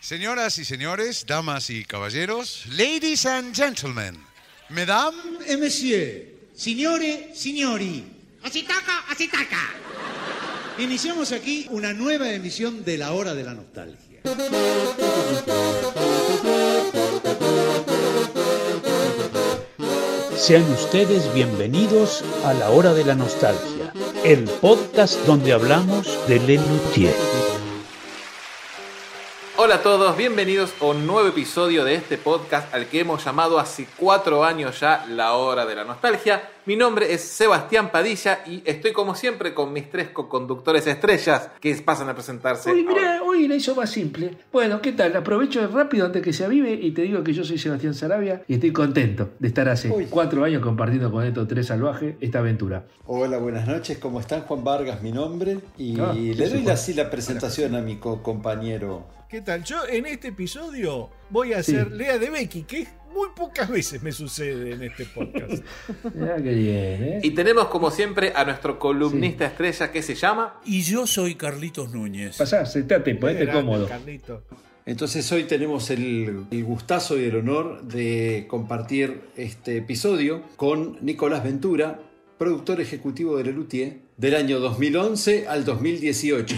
Señoras y señores, damas y caballeros, ladies and gentlemen, mesdames et messieurs, signore, signori, Así toca, así toca. iniciamos aquí una nueva emisión de La Hora de la Nostalgia. Sean ustedes bienvenidos a la Hora de la Nostalgia, el podcast donde hablamos de Lelutier. Hola a todos, bienvenidos a un nuevo episodio de este podcast al que hemos llamado hace cuatro años ya La Hora de la Nostalgia. Mi nombre es Sebastián Padilla y estoy como siempre con mis tres co-conductores estrellas que pasan a presentarse. Ahora. mira, hoy la hizo más simple. Bueno, ¿qué tal? Aprovecho rápido antes que se avive y te digo que yo soy Sebastián Sarabia y estoy contento de estar hace cuatro años compartiendo con estos tres salvajes esta aventura. Hola, buenas noches, ¿cómo están? Juan Vargas, mi nombre. Y Ah, le sí, doy Juan. así la presentación a mi co- compañero. ¿Qué tal? Yo en este episodio voy a Sí. hacer Lea de Becky, que muy pocas veces me sucede en este podcast. Mirá qué bien, ¿eh? Y tenemos como siempre a nuestro columnista estrella que se llama... Y yo soy Carlitos Núñez. Pasá, sentate, ponete Grande, cómodo. Carlito. Entonces hoy tenemos el, el gustazo y el honor de compartir este episodio con Nicolás Ventura, productor ejecutivo de Lelutier, del año 2011 al 2018.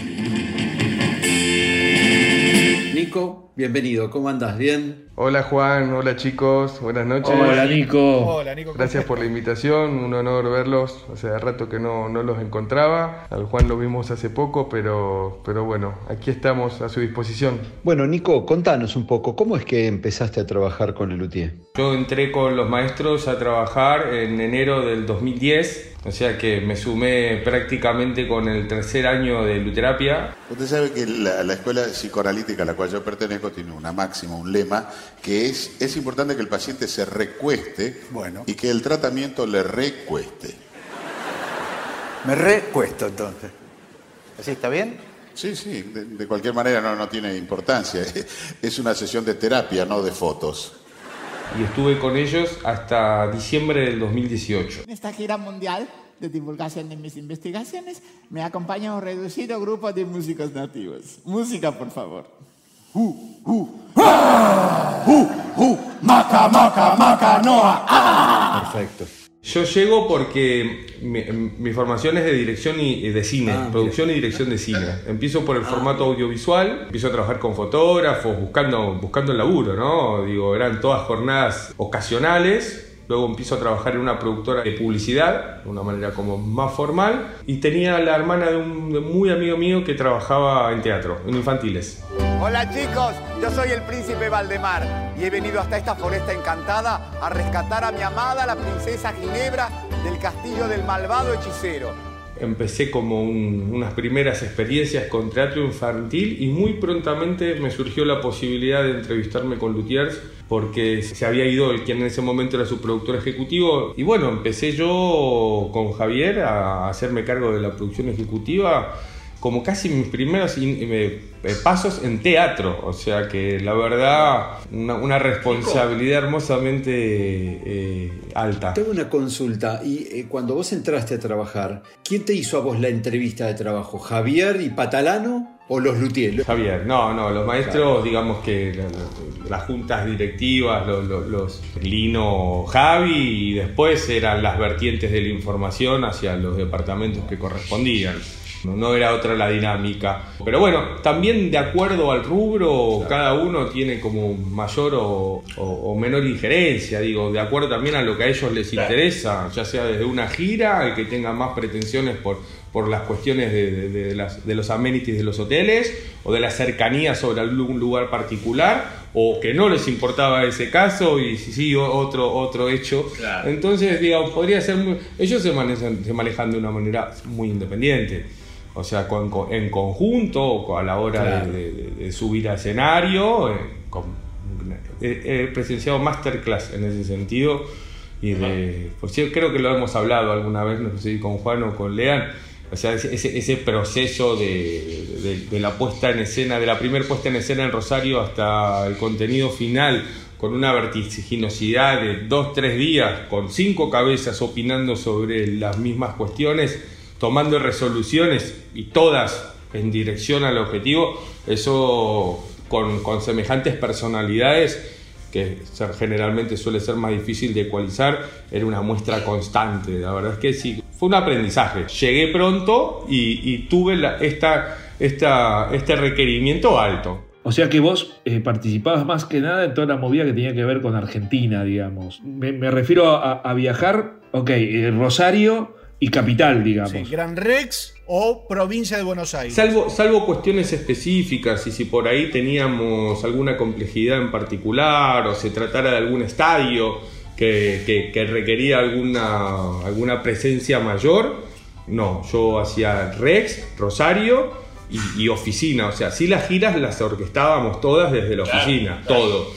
Nico, bienvenido, ¿cómo andás? ¿Bien? Hola Juan, hola chicos, buenas noches. Hola, Nico. Hola, Nico. ¿cómo Gracias por la invitación, un honor verlos. Hace rato que no, no los encontraba. Al Juan lo vimos hace poco, pero, pero bueno, aquí estamos a su disposición. Bueno, Nico, contanos un poco, ¿cómo es que empezaste a trabajar con Lelutier? Yo entré con los maestros a trabajar en enero del 2010, o sea que me sumé prácticamente con el tercer año de luterapia. Usted sabe que la, la escuela psicoanalítica a la cual yo pertenezco tiene una máxima, un lema, que es, es importante que el paciente se recueste Bueno. y que el tratamiento le recueste. Me recuesto entonces. ¿Así está bien? Sí, sí, de, de cualquier manera no, no tiene importancia. Es una sesión de terapia, no de fotos. Y estuve con ellos hasta diciembre del 2018. En esta gira mundial de divulgación de mis investigaciones me acompaña un reducido grupo de músicos nativos. Música, por favor. Perfecto. Yo llego porque mi, mi formación es de dirección y de cine, Ah, producción y dirección de cine. Empiezo por el formato audiovisual, empiezo a trabajar con fotógrafos, buscando, buscando el laburo, ¿no? Digo, eran todas jornadas ocasionales. Luego empiezo a trabajar en una productora de publicidad, de una manera como más formal. Y tenía la hermana de un de un muy amigo mío que trabajaba en teatro, en infantiles. Hola chicos, yo soy el príncipe Valdemar y he venido hasta esta foresta encantada a rescatar a mi amada la princesa Ginebra del castillo del malvado hechicero. Empecé como un- unas primeras experiencias con teatro infantil y muy prontamente me surgió la posibilidad de entrevistarme con Lutiers porque se había ido el quien en ese momento era su productor ejecutivo y bueno, empecé yo con Javier a hacerme cargo de la producción ejecutiva como casi mis primeros in- eh, eh, pasos en teatro, o sea que la verdad una, una responsabilidad hermosamente eh, alta. Tengo una consulta. Y eh, cuando vos entraste a trabajar, ¿quién te hizo a vos la entrevista de trabajo? ¿Javier y Patalano o los Lutier? Javier, no, no, los maestros, digamos que la- la- las juntas directivas, los, los- los Lino, Javi, y después eran las vertientes de la información hacia los departamentos que correspondían. No, no era otra la dinámica. Pero bueno, también de acuerdo al rubro, cada uno tiene como mayor o, o- o menor injerencia, digo, de acuerdo también a lo que a ellos les interesa, ya sea desde una gira, el que tenga más pretensiones por, por las cuestiones de, de- de las- de los amenities de los hoteles o de la cercanía sobre algún lugar particular o que no les importaba ese caso y sí, sí, otro, otro hecho. Entonces, digamos, podría ser... muy- ellos se manejan, se manejan de una manera muy independiente. O sea, con- con- en conjunto, o a la hora Claro. de, de- de subir a escenario, eh, con- he, he presenciado masterclass en ese sentido. Y de, pues creo que lo hemos hablado alguna vez, no sé si con Juan o con Lean, o sea, ese, ese- ese proceso de, de- de la puesta en escena, de la primera puesta en escena en Rosario hasta el contenido final, con una vertiginosidad de dos, tres días, con cinco cabezas opinando sobre las mismas cuestiones, tomando resoluciones y todas en dirección al objetivo, eso con, con semejantes personalidades que generalmente suele ser más difícil de ecualizar, era una muestra constante. La verdad es que sí, fue un aprendizaje. Llegué pronto y, tuve la- esta, este requerimiento alto. O sea que vos eh, participabas más que nada en toda la movida que tenía que ver con Argentina, digamos. Me, refiero a, a viajar, ok, eh, Rosario y Capital, digamos. Sí, Gran Rex o provincia de Buenos Aires. Salvo, salvo cuestiones específicas y si por ahí teníamos alguna complejidad en particular o se tratara de algún estadio que, que- que requería alguna, alguna presencia mayor, no, yo hacía Rex, Rosario y, y oficina, o sea, sí las giras las orquestábamos todas desde la oficina, todo,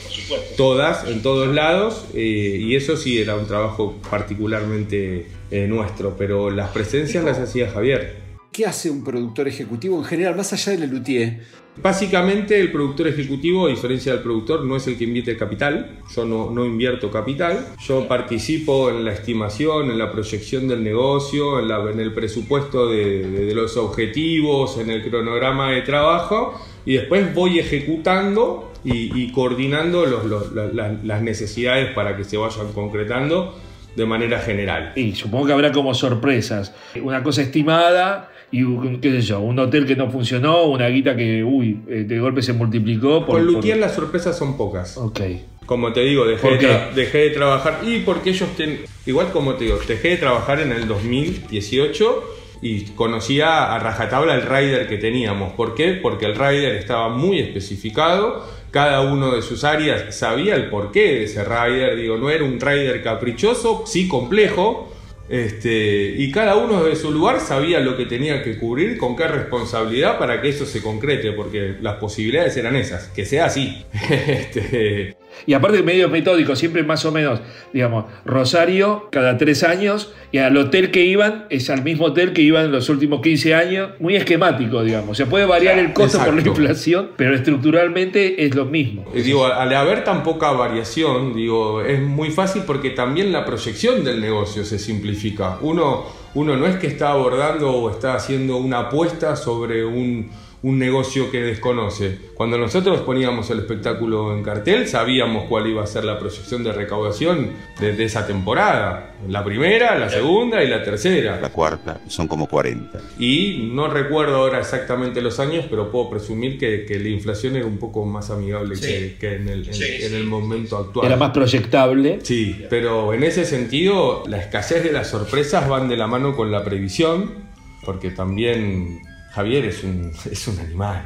todas, en todos lados, eh, y eso sí era un trabajo particularmente eh, nuestro, pero las presencias las hacía Javier. ¿Qué hace un productor ejecutivo en general, más allá del luthier? Básicamente el productor ejecutivo, a diferencia del productor, no es el que invierte capital. Yo no, no invierto capital. Yo participo en la estimación, en la proyección del negocio, en, la- en el presupuesto de, de- de los objetivos, en el cronograma de trabajo y después voy ejecutando y, y coordinando los- los- las necesidades para que se vayan concretando de manera general. Y supongo que habrá como sorpresas. Una cosa estimada y un- qué sé yo, un hotel que no funcionó, una guita que, uy, eh, de golpe se multiplicó. por- Con por- Luthier las sorpresas son pocas. Ok. Como te digo, dejé, ¿Por de, qué? dejé de trabajar. Y porque ellos, ten- igual como te digo, dejé de trabajar en el 2018 y conocía a rajatabla el rider que teníamos. ¿Por qué? Porque el rider estaba muy especificado. Cada uno de sus áreas sabía el porqué de ese rider. Digo, no era un rider caprichoso, sí complejo. Este, y cada uno de su lugar sabía lo que tenía que cubrir, con qué responsabilidad para que eso se concrete, porque las posibilidades eran esas, que sea así. Este, Y aparte medio metódico, siempre más o menos, digamos, Rosario cada tres años y al hotel que iban es al mismo hotel que iban en los últimos 15 años, muy esquemático, digamos. Se puede variar el costo por la inflación, pero estructuralmente es lo mismo. Digo, al haber tan poca variación, digo, es muy fácil porque también la proyección del negocio se simplifica. Uno, uno no es que está abordando o está haciendo una apuesta sobre un, un negocio que desconoce. Cuando nosotros poníamos el espectáculo en cartel, sabíamos cuál iba a ser la proyección de recaudación de, de esa temporada. La primera, la segunda y la tercera. La cuarta, son como 40. Y no recuerdo ahora exactamente los años, pero puedo presumir que, que la inflación era un poco más amigable que, que en, el, en- en el momento actual. Era más proyectable. Sí, pero en ese sentido la escasez de las sorpresas van de la mano con la previsión, porque también Javier es un, es un animal.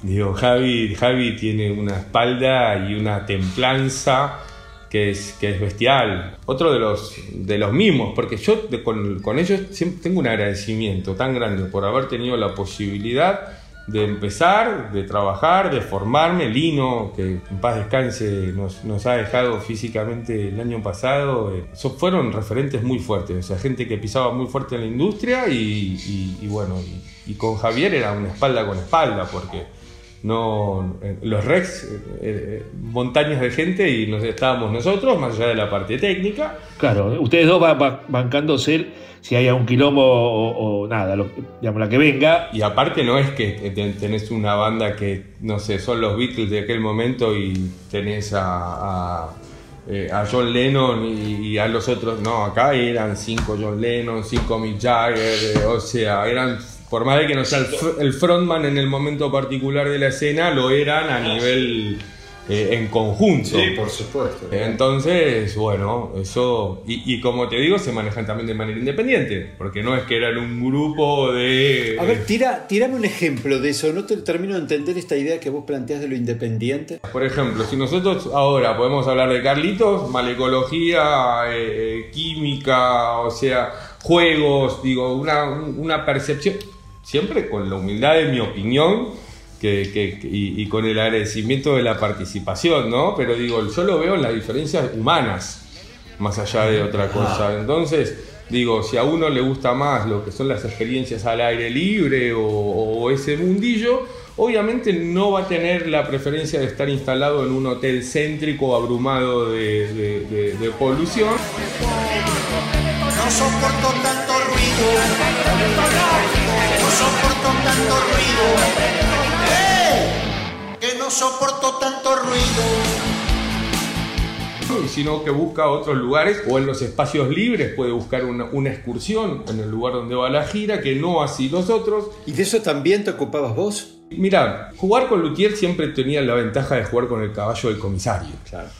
Digo, Javi, tiene una espalda y una templanza que es, que es bestial. Otro de los, de los mismos, porque yo con, con ellos siempre tengo un agradecimiento tan grande por haber tenido la posibilidad de empezar, de trabajar, de formarme. Lino, que en paz descanse, nos, nos ha dejado físicamente el año pasado. eh, so- fueron referentes muy fuertes, o sea, gente que pisaba muy fuerte en la industria y, bueno, y con Javier era una espalda con espalda, porque no eh, los Rex, eh, eh, montañas de gente y nos estábamos nosotros, más allá de la parte técnica. Claro, ustedes dos van bancándose si hay algún quilombo o, o nada, lo- digamos, la que venga. Y aparte no es que te- tenés una banda que, no sé, son los Beatles de aquel momento y tenés a, a, eh, a John Lennon y, y a los otros. No, acá eran cinco John Lennon, cinco Mick Jagger, eh, o sea, eran, por más de que no sea el, fr- el frontman en el momento particular de la escena, lo eran a nivel eh, en conjunto. Sí, por supuesto. Entonces, bueno, eso. Y, y como te digo, se manejan también de manera independiente. Porque no es que eran un grupo de. A ver, tira, tirame un ejemplo de eso. No te termino de entender esta idea que vos planteás de lo independiente. Por ejemplo, si nosotros ahora podemos hablar de Carlitos, malecología, eh, eh, química, o sea, juegos, digo, una, una percepción, siempre con la humildad de mi opinión que, que- que- y, y con el agradecimiento de la participación, ¿no? Pero digo, yo lo veo en las diferencias humanas, más allá de otra cosa. Entonces, digo, si a uno le gusta más lo que son las experiencias al aire libre o, o ese mundillo, obviamente no va a tener la preferencia de estar instalado en un hotel céntrico abrumado de, de- de- de polución. No soporto tanto ruido. No soporto tanto ruido. ¡Eh! Que no no soporto tanto ruido. sino que busca otros lugares o en los espacios libres puede buscar una, una excursión en el lugar donde va la gira, que no así los otros. ¿Y de eso también te ocupabas vos? Mira, jugar con Luthier siempre tenía la ventaja de jugar con el caballo del comisario.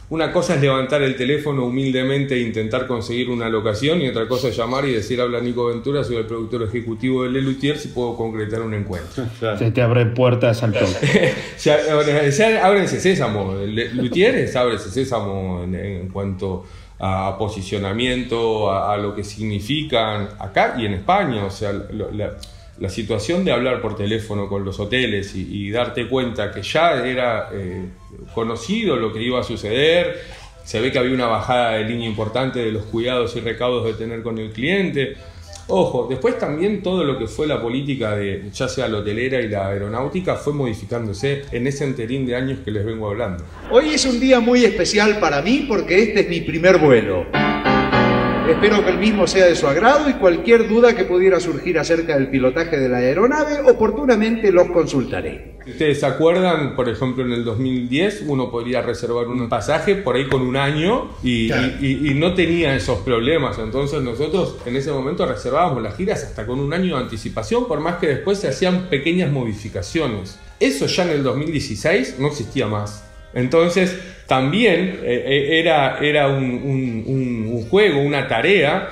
Una cosa es levantar el teléfono humildemente e intentar conseguir una locación y otra cosa es llamar y decir habla Nico Ventura, soy el productor ejecutivo de Le Luthier, si puedo concretar un encuentro. Se te abren puertas al toque. Se abre- se ábrense sésamo. Le- Luthier es ábrese sésamo en, en cuanto a posicionamiento, a, a lo que significan acá y en España. O sea, lo- la, la situación de hablar por teléfono con los hoteles y, y darte cuenta que ya era eh, conocido lo que iba a suceder. Se ve que había una bajada de línea importante de los cuidados y recaudos de tener con el cliente. Ojo, después también todo lo que fue la política de ya sea la hotelera y la aeronáutica fue modificándose en ese enterín de años que les vengo hablando. Hoy es un día muy especial para mí porque este es mi primer vuelo. Espero que el mismo sea de su agrado y cualquier duda que pudiera surgir acerca del pilotaje de la aeronave, oportunamente los consultaré. ¿Ustedes se acuerdan, por ejemplo, en el 2010 uno podría reservar un pasaje por ahí con un año y, y- y- y no tenía esos problemas? Entonces nosotros en ese momento reservábamos las giras hasta con un año de anticipación, por más que después se hacían pequeñas modificaciones. Eso ya en el 2016 no existía más. Entonces también eh, eh, era, era un, un- un- un juego, una tarea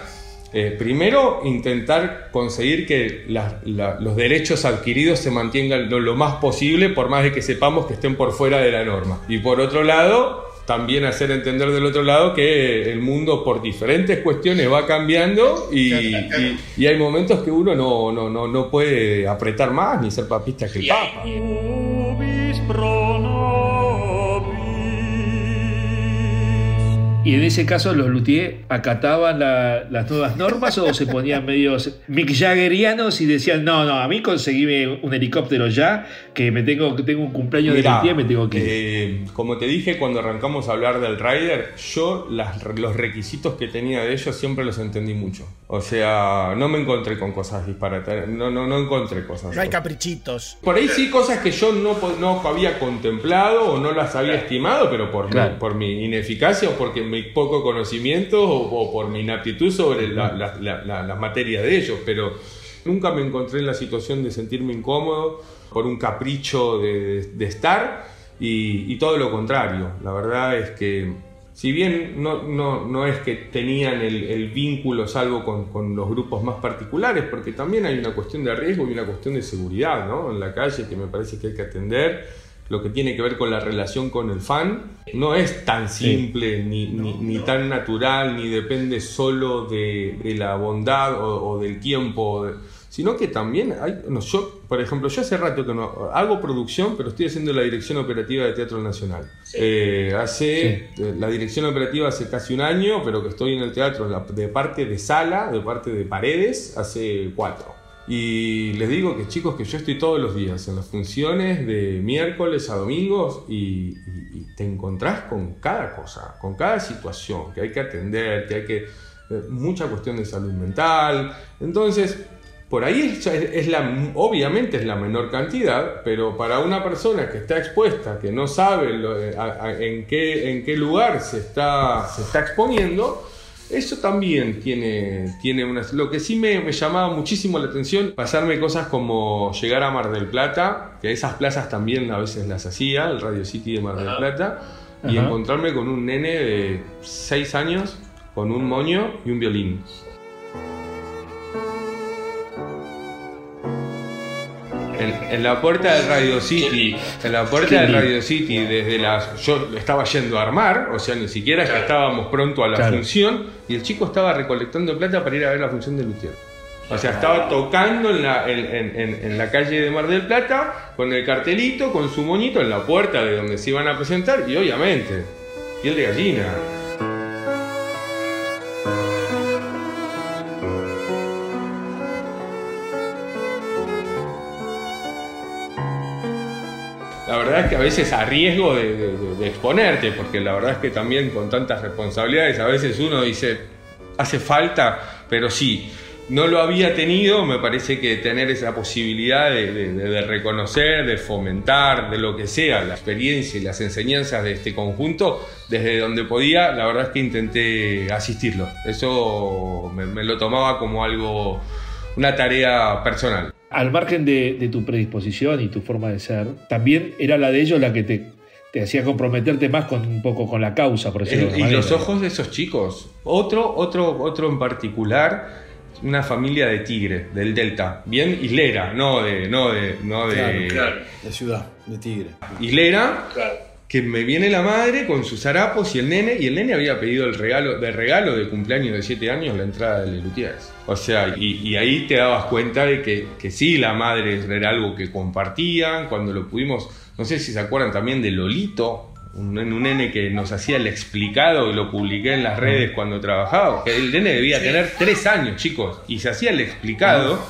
eh, primero, intentar conseguir que la- la- los derechos adquiridos se mantengan lo, lo más posible, por más de que sepamos que estén por fuera de la norma. Y por otro lado, también hacer entender del otro lado que el mundo por diferentes cuestiones va cambiando y, y- y hay momentos que uno no, no, no, no puede apretar más ni ser papista que el papa. Y en ese caso, ¿los Luthier acataban la- las nuevas normas o se ponían medios Mick Jaggerianos y decían, no, no, a mí conseguíme un helicóptero ya, que me tengo, que tengo un cumpleaños de Mirá, Luthier, me tengo que ir"? eh, como te dije cuando arrancamos a hablar del Rider, yo las- los requisitos que tenía de ellos siempre los entendí mucho. O sea, no me encontré con cosas disparatas, no, no, no encontré cosas. No hay caprichitos. Por ahí sí cosas que yo no, no había contemplado o no las había estimado, pero por, Claro. mi, por mi ineficacia o porque mi poco conocimiento o, o por mi inaptitud sobre la- la- la- la- las materias de ellos. Pero nunca me encontré en la situación de sentirme incómodo por un capricho de, de estar y, y todo lo contrario. La verdad es que si bien no, no, no es que tenían el, el vínculo salvo con, con los grupos más particulares, porque también hay una cuestión de riesgo y una cuestión de seguridad ¿no? en la calle que me parece que hay que atender. Lo que tiene que ver con la relación con el fan no es tan simple ni, ni- ni tan natural, ni depende solo de, de la bondad o, o del tiempo, sino que también hay, no, yo, por ejemplo, yo hace rato que no hago producción, pero estoy haciendo la dirección operativa de Teatro Nacional. Eh, hace eh, la dirección operativa hace casi un año, pero que estoy en el teatro la- de parte de sala, de parte de paredes, hace cuatro. Y les digo que chicos, que yo estoy todos los días en las funciones de miércoles a domingos y, te encontrás con cada cosa, con cada situación que hay que atender, que hay que... eh, mucha cuestión de salud mental. Entonces, por ahí es, es la, obviamente es la menor cantidad, pero para una persona que está expuesta, que no sabe lo- eh, a- a- en, qué, en qué lugar se está, se está exponiendo, eso también tiene, tiene unas... Lo que sí me, me llamaba muchísimo la atención, pasarme cosas como llegar a Mar del Plata, que esas plazas también a veces las hacía, el Radio City de Mar del Plata, y Ajá. encontrarme con un nene de 6 años, con un moño y un violín. En, en la puerta del Radio City, en la puerta del. Radio City, desde las. Yo estaba yendo a armar, o sea, ni siquiera que estábamos pronto a la Claro. función, y el chico estaba recolectando plata para ir a ver la función de Luthier. O sea, estaba tocando en la, en, en- en- en la calle de Mar del Plata, con el cartelito, con su moñito en la puerta de donde se iban a presentar, y obviamente, piel de gallina. Es que a veces a riesgo de, exponerte, porque la verdad es que también con tantas responsabilidades a veces uno dice, hace falta, pero sí. no lo había tenido, me parece que tener esa posibilidad de reconocer, de fomentar, de lo que sea, la experiencia y las enseñanzas de este conjunto, desde donde podía, la verdad es que intenté asistirlo. Eso me, me lo tomaba como algo, una tarea personal. Al margen de, de tu predisposición y tu forma de ser, también era la de ellos la que te, te hacía comprometerte más con un poco con la causa, por decirlo de El- y los ojos de esos chicos. Otro, otro, otro en particular, una familia de tigre, del Delta. Bien islera, no de. No de, no de De ciudad, de Tigre. Hilera, que me viene la madre con sus harapos y el nene, y el nene había pedido el regalo, de regalo de cumpleaños de 7 años la entrada de Lelutiers. O sea, y, y ahí te dabas cuenta de que, que sí, la madre era algo que compartían, cuando lo pudimos, no sé si se acuerdan también de Lolito, un, un nene que nos hacía el explicado y lo publiqué en las redes cuando trabajaba. El nene debía tener 3 años, chicos, y se hacía el explicado.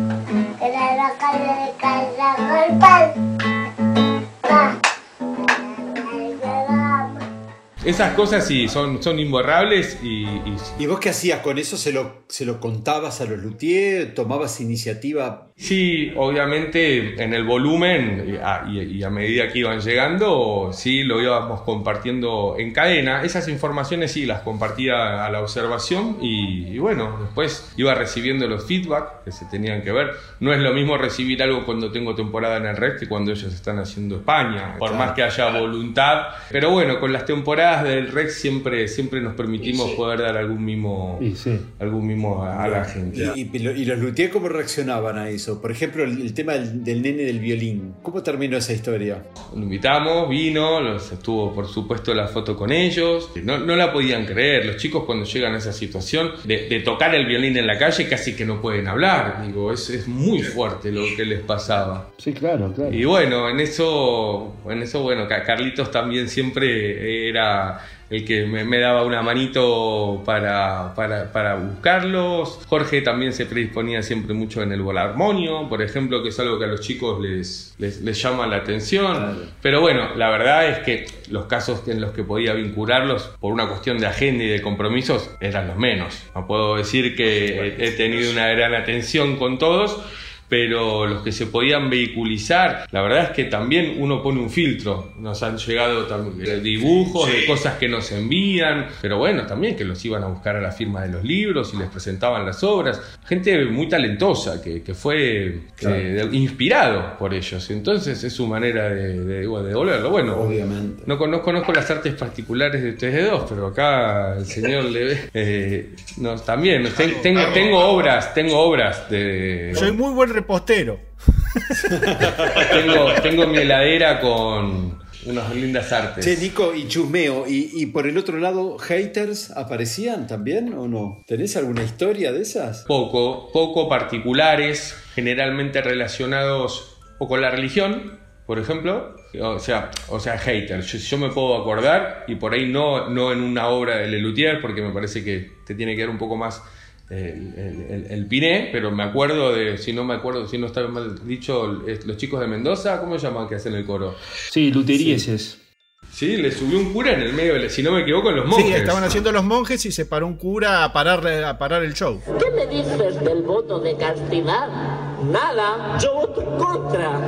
La de. Esas cosas sí, son, son imborrables y, y- ¿Y vos qué hacías con eso? ¿Se lo, se lo contabas a los luthiers? ¿Tomabas iniciativa? Sí, obviamente en el volumen y a, y- y a medida que iban llegando, sí, lo íbamos compartiendo en cadena. Esas informaciones sí las compartía a la observación y, y bueno, después iba recibiendo los feedback que se tenían que ver. No es lo mismo recibir algo cuando tengo temporada en el red que cuando ellos están haciendo España, por más que haya voluntad. Pero bueno, con las temporadas del red siempre, siempre nos permitimos poder dar algún mimo, sí. algún mimo a, a la gente. ¿Y, y- y los luthiers cómo reaccionaban a eso? Por ejemplo, el, el tema del, del nene del violín. ¿Cómo terminó esa historia? Lo invitamos, vino, los estuvo por supuesto la foto con ellos. No, no la podían creer. Los chicos cuando llegan a esa situación de, de tocar el violín en la calle casi que no pueden hablar. Digo, es, es muy fuerte lo que les pasaba. Sí, claro, claro. Y bueno, en eso, en eso bueno, Ca- Carlitos también siempre era el que me, me daba una manito para, para, para buscarlos. Jorge también se predisponía siempre mucho en el volarmonio, por ejemplo, que es algo que a los chicos les, les, les llama la atención. Pero bueno, la verdad es que los casos en los que podía vincularlos por una cuestión de agenda y de compromisos eran los menos. No puedo decir que he- he tenido una gran atención con todos pero los que se podían vehiculizar, la verdad es que también uno pone un filtro. Nos han llegado también de dibujos, de cosas que nos envían, pero bueno, también que los iban a buscar a la firma de los libros y les presentaban las obras. Gente muy talentosa que, que fue Claro. eh, de- inspirado por ellos. Entonces es su manera de, de, de devolverlo. Bueno, Obviamente. no, con- no conozco las artes particulares de ustedes dos, pero acá el señor le eh, no, también ten- tengo, tengo obras, tengo obras de Soy muy buen repostero. tengo, tengo mi heladera con unas lindas artes. Che, Nico, y chusmeo, y, y por el otro lado, haters aparecían también o no? ¿Tenés alguna historia de esas? Poco, poco particulares, generalmente relacionados o con la religión, por ejemplo. O sea, o sea, haters. Yo, yo me puedo acordar, y por ahí no, no en una obra de Lelutier, porque me parece que te tiene que dar un poco más el, el- piné, pero me acuerdo de, si no me acuerdo, si no está mal dicho, los chicos de Mendoza, ¿cómo se llaman que hacen el coro? Sí, luterieses. Sí, le subió un cura en el medio, de- si no me equivoco, en los monjes. Sí, estaban haciendo los monjes y se paró un cura a parar, a parar el show. ¿Qué me dices del voto de castidad? Nada, yo voto en contra.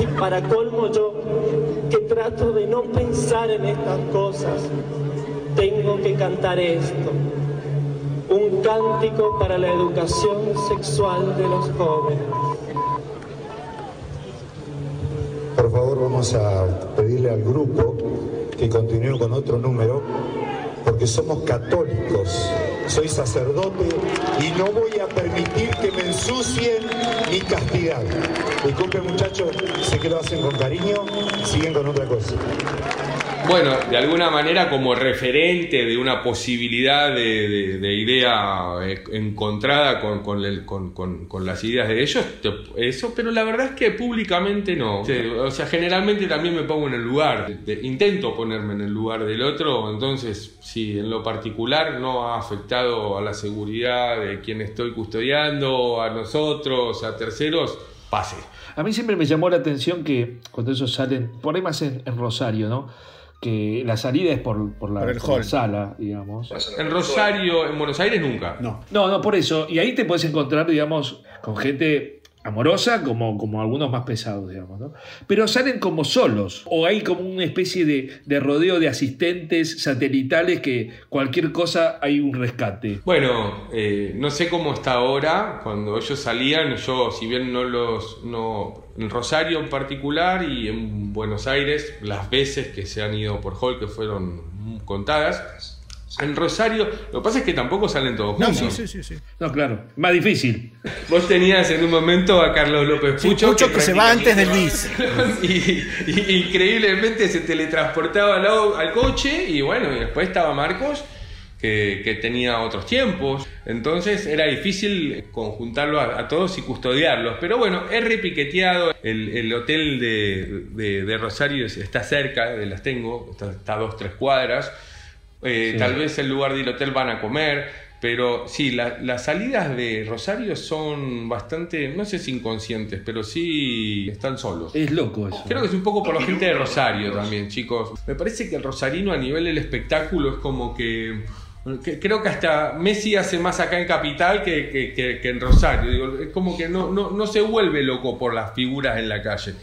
Y para colmo yo, que trato de no pensar en estas cosas, tengo que cantar esto. Un cántico para la educación sexual de los jóvenes. Por favor, vamos a pedirle al grupo que continúe con otro número, porque somos católicos. Soy sacerdote y no voy a permitir que me ensucien mi castidad. Disculpen muchachos, sé que lo hacen con cariño, siguen con otra cosa. Bueno, de alguna manera como referente de una posibilidad de, de- de idea eh, encontrada con, con el- con- con- con las ideas de ellos, te- eso, pero la verdad es que públicamente no. O sea, generalmente también me pongo en el lugar, de- intento ponerme en el lugar del otro, entonces si en lo particular no ha afectado a la seguridad de quien estoy custodiando, a nosotros, a terceros, pase. A mí siempre me llamó la atención que cuando ellos salen, por ahí más en, en Rosario, ¿no? Que la salida es por, por la, Por el por la sala, digamos. En Rosario, en Buenos Aires nunca. No. No, no, por eso. Y ahí te puedes encontrar, digamos, con gente amorosa como, como algunos más pesados, digamos, ¿no? Pero salen como solos. O hay como una especie de, de rodeo de asistentes satelitales que cualquier cosa hay un rescate. Bueno, eh, no sé cómo está ahora. Cuando ellos salían, yo, si bien no los. No, en Rosario en particular y en Buenos Aires, las veces que se han ido por Hall, que fueron contadas. En Rosario, lo que pasa es que tampoco salen todos No, juntos. sí, sí, sí, sí. No, claro, más difícil. Vos tenías en un momento a Carlos López Sí, Pucho. Pucho que se va antes del bis. y, y- increíblemente se teletransportaba al, al coche y bueno, y después estaba Marcos que, que tenía otros tiempos, entonces era difícil conjuntarlo a, a todos y custodiarlos, pero bueno, he repiqueteado, el, el hotel de, de- de Rosario es- está cerca, de las tengo, está, está a dos, tres cuadras, Eh, Sí. tal vez el lugar del hotel van a comer, pero sí, la- las salidas de Rosario son bastante, no sé si inconscientes, pero sí están solos. Es loco eso. Creo que es un poco por la gente de Rosario también, chicos. Me parece que el rosarino a nivel del espectáculo es como que... creo que hasta Messi hace más acá en Capital que, que- que- que en Rosario. Digo, es como que no, no, no se vuelve loco por las figuras en la calle.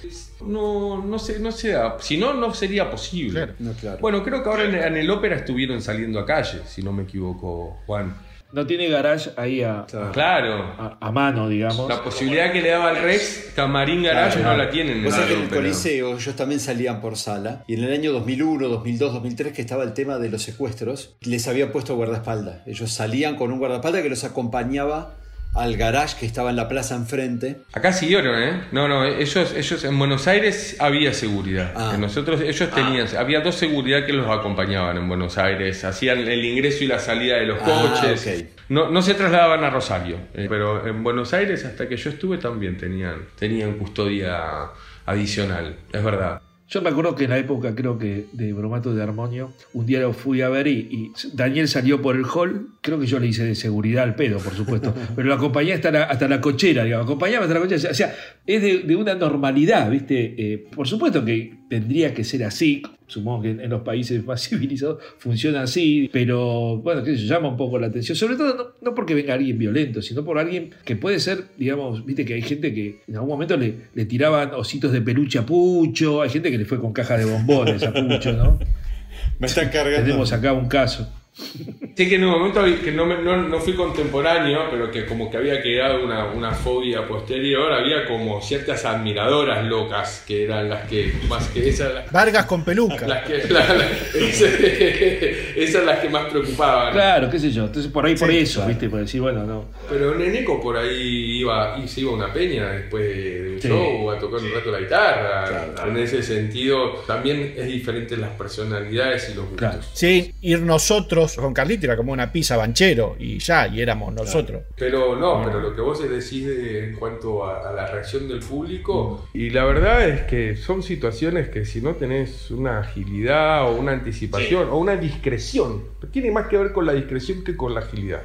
No, no, se, no se da. Si no, no sería posible. No, claro. Bueno, creo que ahora en, en el ópera estuvieron saliendo a calle, si no me equivoco, Juan. No tiene garage ahí a, Claro. a, a mano, digamos. La posibilidad que le daba al Rex, Camarín Garage, Claro. no la tienen. Vos sabés que en el Pero- Coliseo ellos también salían por sala. Y en el año 2001, 2002, 2003, que estaba el tema de los secuestros, les habían puesto guardaespaldas. Ellos salían con un guardaespaldas que los acompañaba al garage que estaba en la plaza enfrente. Acá siguieron, ¿eh? No, no, ellos, ellos en Buenos Aires había seguridad. Ah. Nosotros, ellos tenían, había dos seguridad que los acompañaban en Buenos Aires, hacían el ingreso y la salida de los Ah, coches. No, no se trasladaban a Rosario, eh, pero en Buenos Aires, hasta que yo estuve, también tenían, tenían custodia adicional, es verdad. Yo me acuerdo que en la época, creo que de Bromato de Armonio, un día lo fui a ver y, y Daniel salió por el hall. Creo que yo le hice de seguridad al pedo, por supuesto. pero lo acompañé hasta la, hasta la cochera, digamos. Acompañaba hasta la cochera. O sea, es de, de una normalidad, ¿viste? Eh, por supuesto que tendría que ser así. Supongo que en, los países más civilizados funciona así. Pero, bueno, que llama un poco la atención. Sobre todo, no, no porque venga alguien violento, sino por alguien que puede ser, digamos, viste que hay gente que en algún momento le, le tiraban ositos de peluche a Pucho. Hay gente que le fue con caja de bombones a Pucho, ¿no? Me están cargando. Tenemos acá un caso. Sé que en un momento que no, me- no, no fui contemporáneo, pero que como que había quedado una, una fobia posterior, había como ciertas admiradoras locas que eran las que más que esas Vargas con peluca. las que la- la- esas, esas las que más preocupaban. Claro, qué sé yo. Entonces por ahí por Sí, eso, claro. ¿viste? Por decir, bueno, no. Pero Neneco por ahí iba, y se iba a una peña después de un Sí. show a tocar un rato la guitarra. En ese sentido, también es diferente las personalidades y los gustos. Sí, ir nosotros con Carlito era como una pizza banchero y ya, y éramos nosotros. Pero no, pero lo que vos decís de- en cuanto a, a la reacción del público, y la verdad es que son situaciones que si no tenés una agilidad o una anticipación o una discreción, tiene más que ver con la discreción que con la agilidad.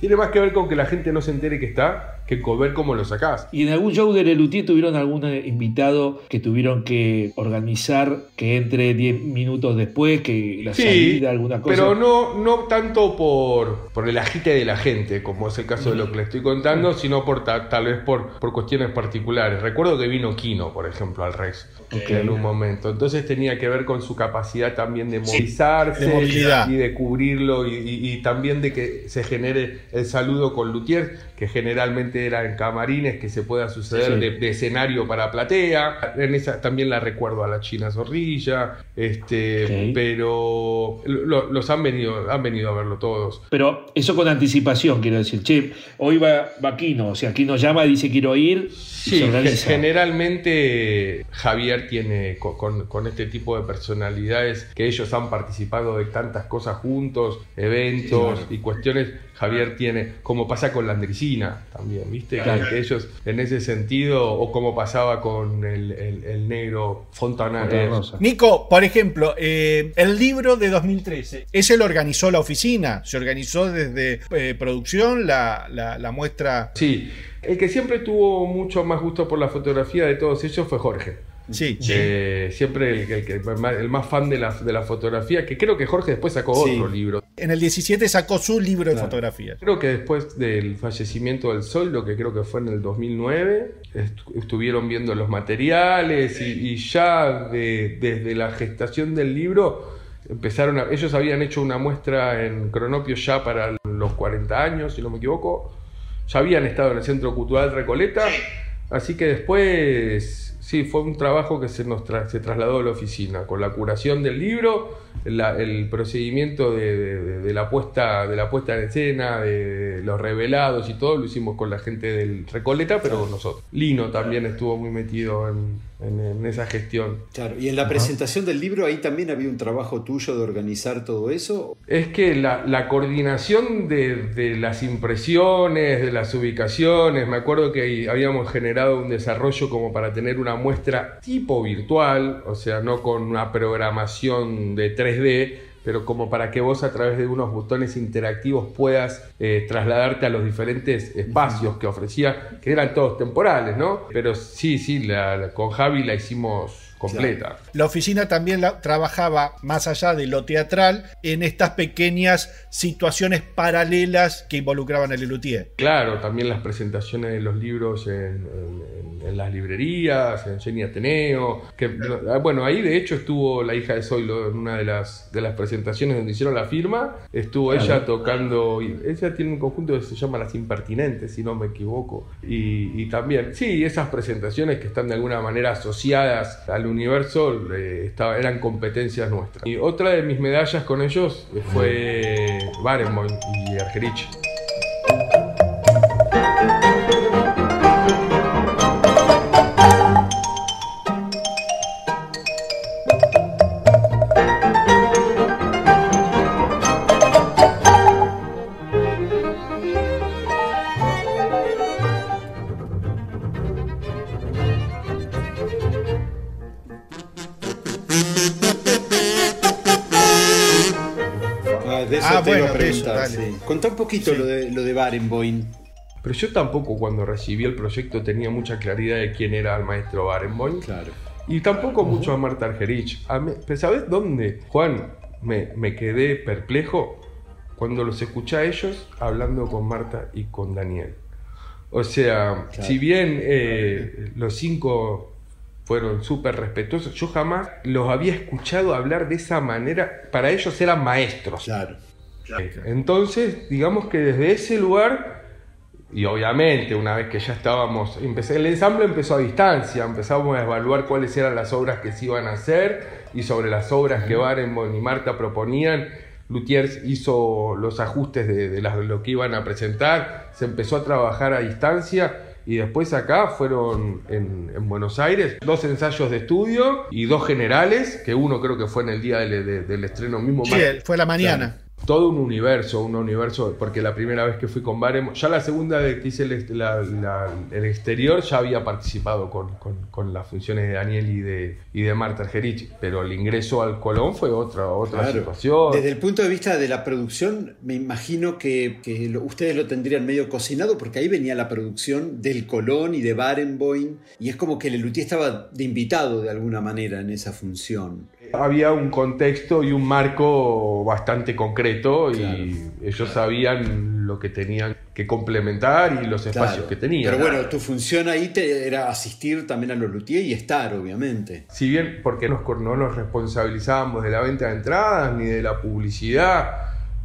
Tiene más que ver con que la gente no se entere que está que con ver cómo lo sacás. ¿Y en algún show de Lelutier tuvieron algún eh, invitado que tuvieron que organizar que entre 10 minutos después, que la Sí, salida, alguna cosa? Pero no, no tanto por, por el agite de la gente, como es el caso de lo que le estoy contando, sino por ta- tal vez por, por cuestiones particulares. Recuerdo que vino Kino, por ejemplo, al Rex en un momento. Entonces tenía que ver con su capacidad también de movilizarse de movilidad. y de cubrirlo y, y- y también de que se genere el saludo con Lutier. Que generalmente era en camarines, que se pueda suceder Sí. de, de escenario para platea. En esa también la recuerdo a la China Zorrilla, este, pero lo- los han venido, han venido a verlo todos. Pero eso con anticipación, quiero decir, che, hoy va, va Kino, o sea, Kino llama, dice quiero ir, y Sí, se generalmente Javier tiene co- con, con este tipo de personalidades que ellos han participado de tantas cosas juntos, eventos Claro. y cuestiones. Javier tiene, como pasa con la También, ¿viste? Que- Claro. Que, ellos en ese sentido, o como pasaba con el, el- el negro Fontana. eh, Nico, por ejemplo, eh, el libro de 2013, ¿ese lo organizó la oficina? ¿Se organizó desde eh, producción, la, la- la muestra? Sí, el que siempre tuvo mucho más gusto por la fotografía de todos ellos fue Jorge. Sí. Eh, siempre el, el que- el más fan de la, de la fotografía, que creo que Jorge después sacó Sí. otro libro. En el 17 sacó su libro de fotografías. Creo que después del fallecimiento del Sol, lo que creo que fue en el 2009, estu- estuvieron viendo los materiales y, y ya de- desde la gestación del libro empezaron a, ellos habían hecho una muestra en Cronopio ya para los 40 años, si no me equivoco, ya habían estado en el Centro Cultural Recoleta, así que después sí, fue un trabajo que se nos tra- se trasladó a la oficina, con la curación del libro, la- el procedimiento de, de- de la puesta, de la puesta en escena, de los revelados y todo, lo hicimos con la gente del Recoleta, pero nosotros. Lino también estuvo muy metido en, en- en esa gestión. Claro, y en la presentación del libro ahí también había un trabajo tuyo de organizar todo eso. Es que la, la coordinación de, de las impresiones, de las ubicaciones, me acuerdo que habíamos generado un desarrollo como para tener una muestra tipo virtual, o sea, no con una programación de 3D, pero como para que vos a través de unos botones interactivos puedas eh, trasladarte a los diferentes espacios que ofrecía, que eran todos temporales, ¿no? Pero sí, sí, la- con Javi la hicimos completa. La oficina también la- trabajaba, más allá de lo teatral, en estas pequeñas situaciones paralelas que involucraban el Lelutier. Claro, también las presentaciones de los libros en, en- en las librerías, en Jenny Ateneo. Que, ah, bueno, ahí de hecho estuvo la hija de Zoilo en una de las, de las presentaciones donde hicieron la firma. Estuvo Claro. ella tocando. Ella tiene un conjunto que se llama Las Impertinentes, si no me equivoco. Y, y también, sí, esas presentaciones que están de alguna manera asociadas al universo eh, estaba- eran competencias nuestras. Y otra de mis medallas con ellos fue Barenboim y Argerich. Contá un poquito lo de, lo de Barenboim. Pero yo tampoco cuando recibí el proyecto tenía mucha claridad de quién era el maestro Barenboim. Claro. Y tampoco mucho a Marta Argerich. A mí- ¿Sabes dónde, Juan, me, me quedé perplejo? Cuando los escuché a ellos hablando con Marta y con Daniel. O sea, Claro. si bien eh, los cinco fueron súper respetuosos, yo jamás los había escuchado hablar de esa manera. Para ellos eran maestros. Claro. Entonces, digamos que desde ese lugar, y obviamente una vez que ya estábamos, empecé, el ensamble empezó a distancia, empezamos a evaluar cuáles eran las obras que se iban a hacer y sobre las obras que Barenboim y Marta proponían, Lutiers hizo los ajustes de, de las- lo que iban a presentar, se empezó a trabajar a distancia. Y después acá fueron en, en Buenos Aires dos ensayos de estudio y dos generales, que uno creo que fue en el día del, de- del estreno mismo. Sí, fue a la mañana. Todo un universo, un universo, porque la primera vez que fui con Barem, ya la segunda vez que hice el, est- la- la- el exterior, ya había participado con, con- con las funciones de Daniel y de, y de Marta Argerich, pero el ingreso al Colón fue otra, otra Claro. situación. Desde el punto de vista de la producción, me imagino que, que lo- ustedes lo tendrían medio cocinado porque ahí venía la producción del Colón y de Barenboim y es como que Lelutier estaba de invitado de alguna manera en esa función. Había un contexto y un marco bastante concreto y ellos sabían lo que tenían que complementar y los espacios Claro. que tenían. Pero bueno, tu función ahí te- era asistir también a los Luthier y estar, obviamente. Si bien, porque nos, no nos responsabilizábamos de la venta de entradas ni de la publicidad,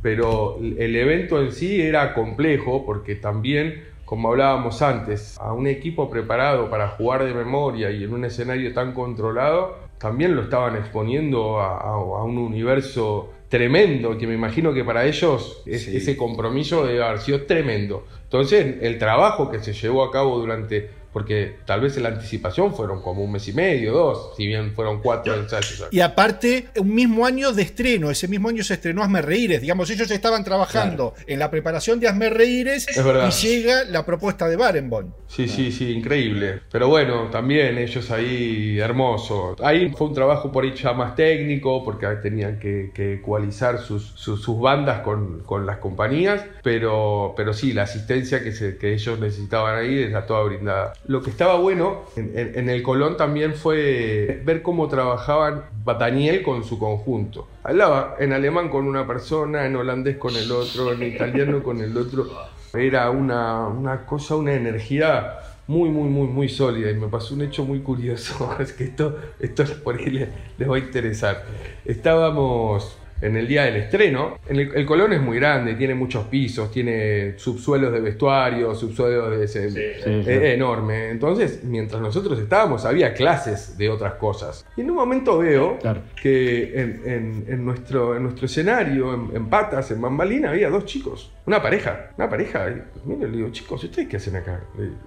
pero el evento en sí era complejo porque también como hablábamos antes, a un equipo preparado para jugar de memoria y en un escenario tan controlado, también lo estaban exponiendo a, a- a un universo tremendo, que me imagino que para ellos es- Sí. ese compromiso debe haber sido tremendo. Entonces, el trabajo que se llevó a cabo durante, porque tal vez en la anticipación fueron como un mes y medio, dos, si bien fueron cuatro ensayos. Y aparte, un mismo año de estreno, ese mismo año se estrenó Hazme Reíres. Digamos, ellos estaban trabajando en la preparación de Hazme Reíres y llega la propuesta de Barenboim. Sí, sí, sí, increíble. Pero bueno, también ellos ahí, hermoso. Ahí fue un trabajo por ahí ya más técnico, porque tenían que, que ecualizar sus, sus, sus bandas con, con las compañías, pero, pero sí, la asistencia que, se- que ellos necesitaban ahí está toda brindada. Lo que estaba bueno en, en- en el Colón también fue ver cómo trabajaban Daniel con su conjunto. Hablaba en alemán con una persona, en holandés con el otro, en italiano con el otro. Era una, una cosa, una energía muy, muy, muy, muy sólida. Y me pasó un hecho muy curioso. Es que esto, esto por ahí les, les va a interesar. Estábamos en el día del estreno. En el, el Colón es muy grande, tiene muchos pisos, tiene subsuelos de vestuario, subsuelos de ese, eh, sí. enorme. Entonces, mientras nosotros estábamos, había clases de otras cosas. Y en un momento veo que en, en- en nuestro, en nuestro escenario, en, en patas, en bambalina, había dos chicos. Una pareja, una pareja. Y, mira, le digo, chicos, ¿ustedes qué hacen acá?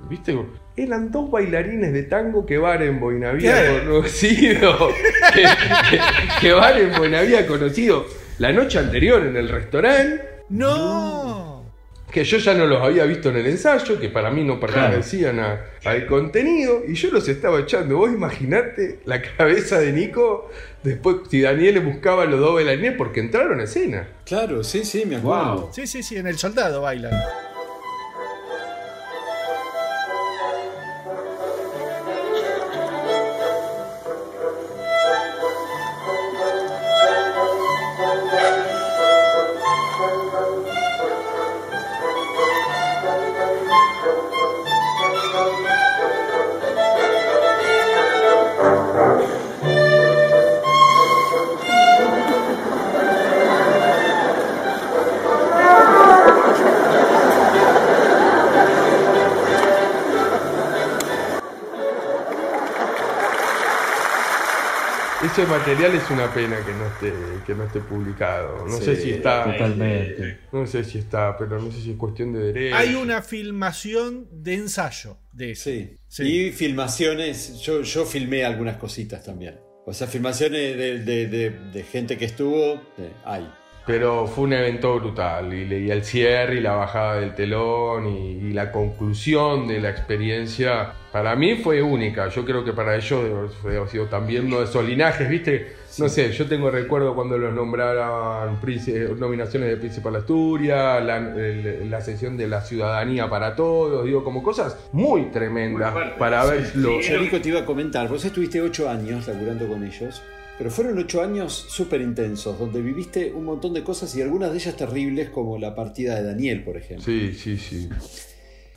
¿Viste? Eran dos bailarines de tango que Barenboim había ¿Qué? conocido. que, que, había conocido la noche anterior en el restaurante. ¡No! Que yo ya no los había visto en el ensayo, que para mí no pertenecían a- al contenido, y yo los estaba echando. Vos imaginate la cabeza de Nico después, si Daniel le buscaba los dos bailarines, porque entraron a escena. Claro, sí, sí, me acuerdo. Sí, sí, sí, en El Soldado bailan. Ese material es una pena que no esté, que no esté publicado. No sé Sí, si está. totalmente. No sé si está, pero no sé si es cuestión de derecho. Hay una filmación de ensayo de eso. Sí. Y filmaciones, yo, yo filmé algunas cositas también. O sea, filmaciones de, de- de- de gente que estuvo, eh, hay. Pero fue un evento brutal y leí el cierre y la bajada del telón y, y la conclusión de la experiencia para mí fue única. Yo creo que para ellos haber sido también uno de esos linajes, ¿viste? No sé, yo tengo recuerdo cuando los nombraron nominaciones de Príncipe de la Asturias, la, la sesión de la ciudadanía para todos, digo, como cosas muy tremendas para verlo. Yo, Nico, te iba a comentar, vos estuviste ocho años laburando con ellos, pero fueron ocho años súper intensos, donde viviste un montón de cosas y algunas de ellas terribles, como la partida de Daniel, por ejemplo. Sí, sí, sí.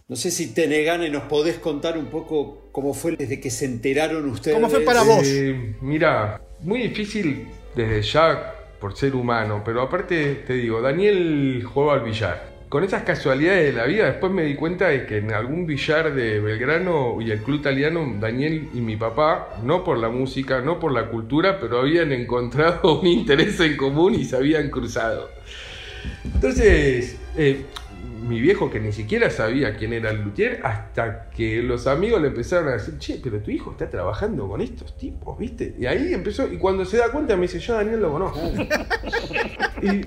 No sé si Tenegane nos podés contar un poco cómo fue desde que se enteraron ustedes. ¿Cómo fue para vos? Eh, mira, muy difícil desde ya por ser humano, pero aparte te digo, Daniel jugaba al billar. Con esas casualidades de la vida, después me di cuenta de que en algún billar de Belgrano y el club italiano, Daniel y mi papá, no por la música, no por la cultura, pero habían encontrado un interés en común y se habían cruzado. Entonces, eh, mi viejo que ni siquiera sabía quién era el luthier, hasta que los amigos le empezaron a decir, che, pero tu hijo está trabajando con estos tipos, ¿viste? Y ahí empezó, y cuando se da cuenta me dice, yo a Daniel lo conozco. y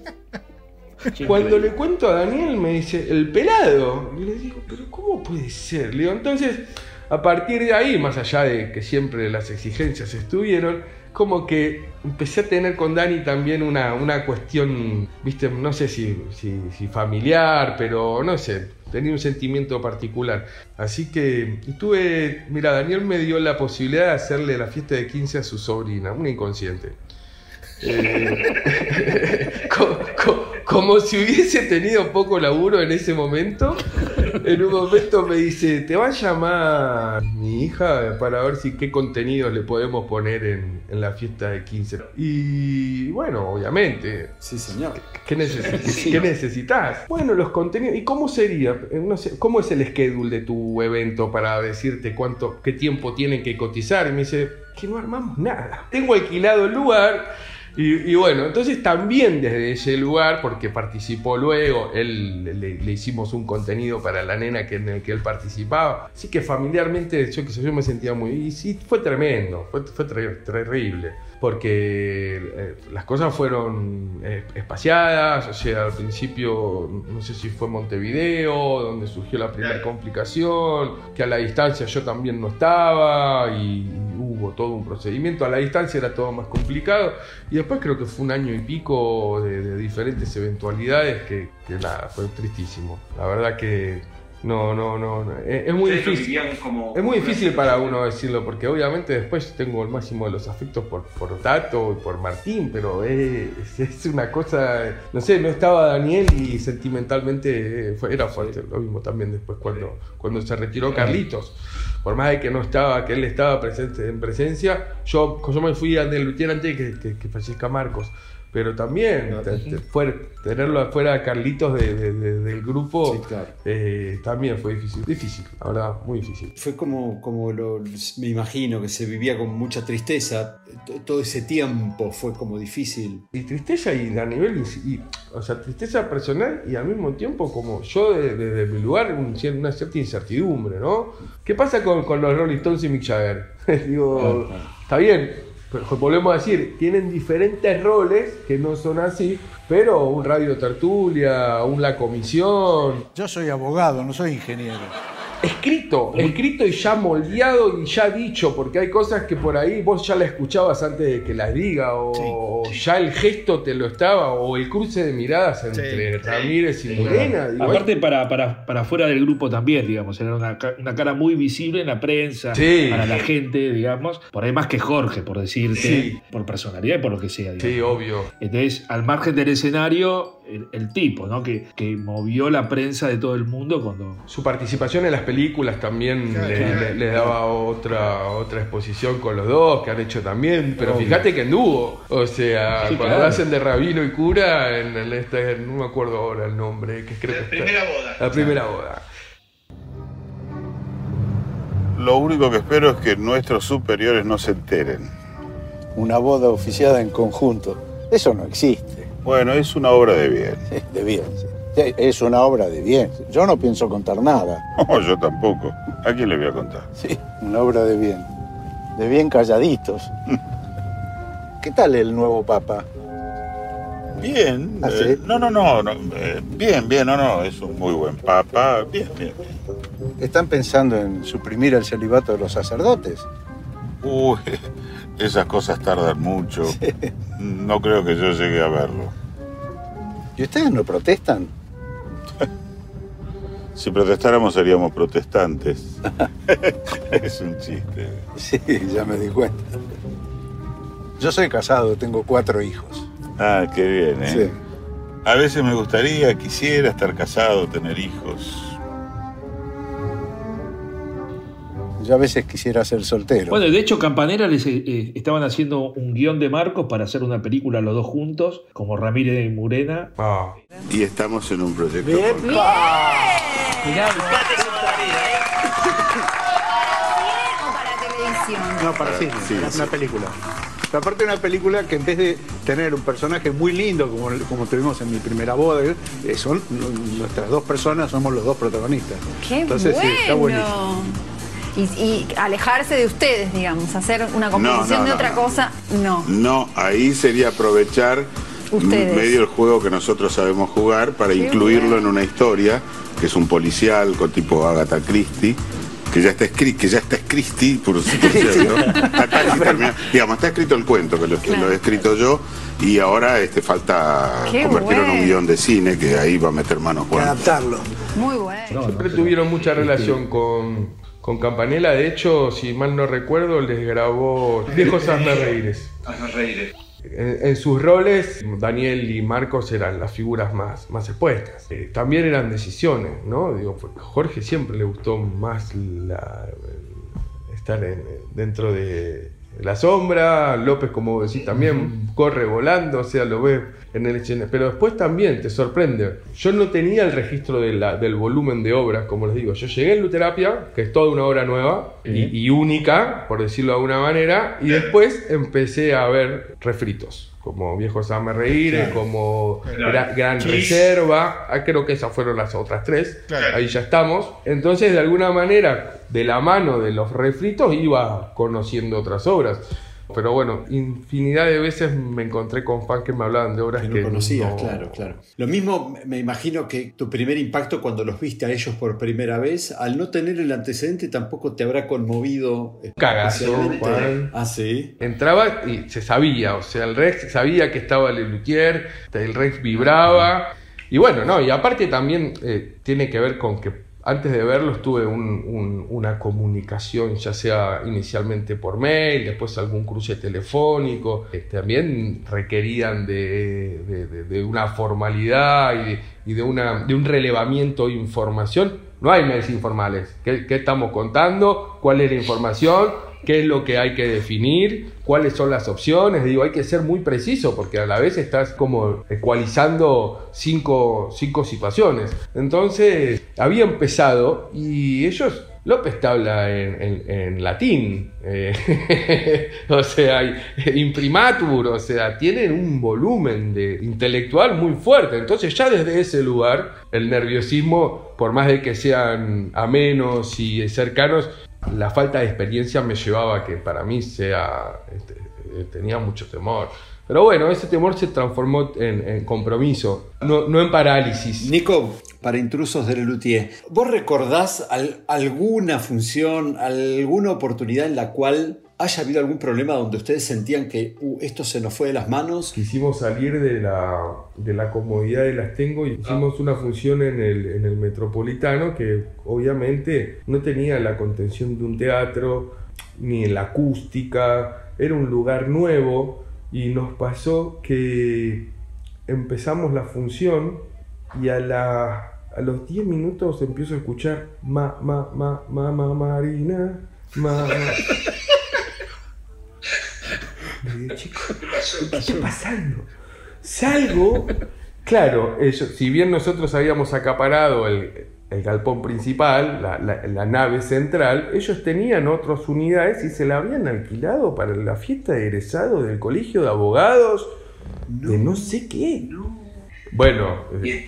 cuando le cuento a Daniel me dice, el pelado. Y le digo, pero ¿cómo puede ser? Le digo, entonces, a partir de ahí, más allá de que siempre las exigencias estuvieron, como que empecé a tener con Dani también una, una cuestión, viste, no sé si, si, si familiar, pero no sé, tenía un sentimiento particular. Así que tuve, mira, Daniel me dio la posibilidad de hacerle la fiesta de 15 a su sobrina, una inconsciente. Eh, co- co- como si hubiese tenido poco laburo en ese momento. En un momento me dice, te va a llamar mi hija para ver si qué contenido le podemos poner en, en la fiesta de 15. Y bueno, obviamente. Sí, señor. ¿Qué, ¿qué necesitas? Bueno, los contenidos. ¿Y cómo sería? Eh, No sé, ¿Cómo es el schedule de tu evento para decirte cuánto, qué tiempo tienen que cotizar? Y me dice, que no armamos nada. Tengo alquilado el lugar. Y, y bueno, entonces también desde ese lugar, porque participó luego, él le, le hicimos un contenido para la nena que, en el que él participaba. Así que familiarmente yo, qué sé, yo me sentía muy... Y sí, fue tremendo, fue, fue ter- terrible. Porque eh, las cosas fueron eh, espaciadas, o sea, al principio no sé si fue Montevideo, donde surgió la primera complicación, que a la distancia yo también no estaba y todo un procedimiento. A la distancia era todo más complicado y después creo que fue un año y pico de, de diferentes eventualidades que, que nada, fue tristísimo. La verdad que no, no, no, no. Es, es muy difícil. como- Es muy difícil para uno decirlo porque obviamente después tengo el máximo de los afectos por, por Tato y por Martín, pero es, es una cosa, no sé, no estaba Daniel y sentimentalmente eh, fue- era fuerte. Lo mismo también después cuando, cuando se retiró Carlitos. Por más de que no estaba, que él estaba presente en presencia, yo, yo me fui a del antes de que, que, que fallezca Marcos. Pero también te- te- fue- tenerlo afuera a Carlitos de- de- de- del grupo eh, también fue difícil. Difícil, la verdad, muy difícil. Fue como, como lo, me imagino que se vivía con mucha tristeza. Todo ese tiempo fue como difícil. Y tristeza y a nivel, y, o sea, tristeza personal y al mismo tiempo como yo de- de- desde mi lugar un una cierta incertidumbre, ¿no? ¿Qué pasa con, con los Rolling Stones y Mick Jagger? Digo, está bien, pero volvemos a decir, tienen diferentes roles que no son así, pero un radio tertulia, un La Comisión, Yo soy abogado, no soy ingeniero. Escrito, escrito y ya moldeado y ya dicho, porque hay cosas que por ahí vos ya las escuchabas antes de que las diga, o ya el gesto te lo estaba, o el cruce de miradas entre Ramírez y Morena. digo, Aparte, para, para, para fuera del grupo también, digamos, era una, una cara muy visible en la prensa, Sí. para la gente, digamos. Por ahí más que Jorge, por decirte, Sí. por personalidad y por lo que sea. digamos. Sí, obvio. Entonces, al margen del escenario, el, el tipo, ¿no? Que, que movió la prensa de todo el mundo cuando. Su participación en las películas también Claro, le, claro. le- le daba otra, otra exposición con los dos, que han hecho también. Pero Obvio. fíjate que anduvo. O sea, Sí, cuando claro. hacen de rabino y cura, en, en esta, no me acuerdo ahora el nombre, que creo que está- primera boda. La primera boda. Lo único que espero es que nuestros superiores no se enteren. Una boda oficiada en conjunto. Eso no existe. Bueno, es una obra de bien. De bien, sí. Sí, Es una obra de bien. Yo no pienso contar nada. No, yo tampoco. ¿A quién le voy a contar? Sí, una obra de bien. De bien calladitos. ¿Qué tal el nuevo papa? Bien. ¿Ah, eh, sí? no, no, no. no, eh, bien, bien, no, no. Es un muy buen papa. Bien, bien, bien. ¿Están pensando en suprimir el celibato de los sacerdotes? Uy, esas cosas tardan mucho. No creo que yo llegue a verlo. ¿Y ustedes no protestan? Si protestáramos seríamos protestantes. es un chiste. Sí, ya me di cuenta. Yo soy casado, tengo cuatro hijos. Ah, qué bien, ¿eh? Sí. A veces me gustaría, quisiera estar casado, tener hijos. Yo a veces quisiera ser soltero. Bueno, de hecho, Campanera les eh, eh, estaban haciendo un guion de Marcos para hacer una película los dos juntos, como Ramírez y Murena. Y estamos en un proyecto. con- Mirá, No, para cine, una película. Pero aparte una película que en vez de tener un personaje muy lindo como, como tuvimos en mi primera boda, eh, son nuestras dos personas, somos los dos protagonistas. ¡Qué Entonces sí, está bueno! buenísimo. Y, y alejarse de ustedes, digamos, hacer una composición no, de no, otra no. cosa, no. No, ahí sería aprovechar Ustedes. medio el juego que nosotros sabemos jugar para Qué incluirlo en una historia que es un policial con tipo Agatha Christie. Que ya está escrito, que ya está Christie, por, por cierto. Está casi terminado. Digamos, está escrito el cuento, que lo, he escrito yo, y ahora este, falta Qué convertirlo en un guion de cine, que ahí va a meter mano Juan. Adaptarlo. Muy bueno. Siempre tuvieron mucha relación con, con Campanella. De hecho, si mal no recuerdo, les grabó Viejos Hazme Reíres. En, en sus roles, Daniel y Marcos eran las figuras más, más expuestas. Eh, también eran decisiones, ¿no? Digo, Jorge siempre le gustó más la- estar en- dentro de la sombra. López, como decís, también corre volando, o sea, lo ves en el. Pero después también te sorprende. Yo no tenía el registro de la- del volumen de obras, como les digo. Yo llegué en Luterapia, que es toda una obra nueva y, y única, por decirlo de alguna manera, y después empecé a ver refritos. Como Viejos Hazme Reír, Claro. como Claro. Gran. Reserva, ah, creo que esas fueron las otras tres. Claro. Ahí ya estamos. Entonces, de alguna manera, de la mano de los refritos, iba conociendo otras obras. Pero bueno, infinidad de veces me encontré con fans que me hablaban de obras que, Que no conocías, no- claro, claro. Lo mismo me imagino que tu primer impacto cuando los viste a ellos por primera vez, al no tener el antecedente tampoco te habrá conmovido. Cagazo. Juan. Ah, sí. Entraba y se sabía, o sea, el Rex sabía que estaba Lelutier, el Rex vibraba. Y bueno, no, y aparte también eh, tiene que ver con que antes de verlos tuve un- un- una comunicación, ya sea inicialmente por mail, después algún cruce telefónico. También requerían de, una formalidad y, de, y una, un relevamiento de información. No hay mails informales. ¿Qué, qué estamos contando? ¿Cuál es la información? Qué es lo que hay que definir, cuáles son las opciones. Digo, hay que ser muy preciso porque a la vez estás como ecualizando cinco, cinco situaciones. Entonces, había empezado y ellos, López habla en, en- en latín, eh, o sea, imprimatur, o sea, tienen un volumen de intelectual muy fuerte. Entonces, ya desde ese lugar, el nerviosismo, por más de que sean amenos y cercanos, la falta de experiencia me llevaba a que para mí sea, este, eh, tenía mucho temor. Pero bueno, ese temor se transformó en, compromiso, no, no en parálisis. Nico, para intrusos de Lelutier, ¿vos recordás al- alguna función, alguna oportunidad en la cual haya habido algún problema donde ustedes sentían que "Uh, esto se nos fue de las manos? Quisimos salir de la, de la comodidad de las tengo y hicimos una función en el, en el Metropolitano que obviamente no tenía la contención de un teatro ni la acústica, era un lugar nuevo y nos pasó que empezamos la función y a, la, a los 10 minutos empiezo a escuchar ma, ma, ma, ma, ma, Marina, ma, ma. Le digo, "Chico, ¿qué está pasando? Salgo, claro, ellos, si bien nosotros habíamos acaparado el, el galpón principal, la, la- la nave central, ellos tenían otras unidades y se la habían alquilado para la fiesta de egresado del colegio de abogados, de no sé qué. Bueno,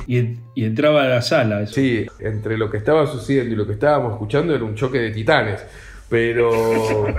Y, y entraba a la sala. eso. Sí, entre lo que estaba sucediendo y lo que estábamos escuchando era un choque de titanes. Pero.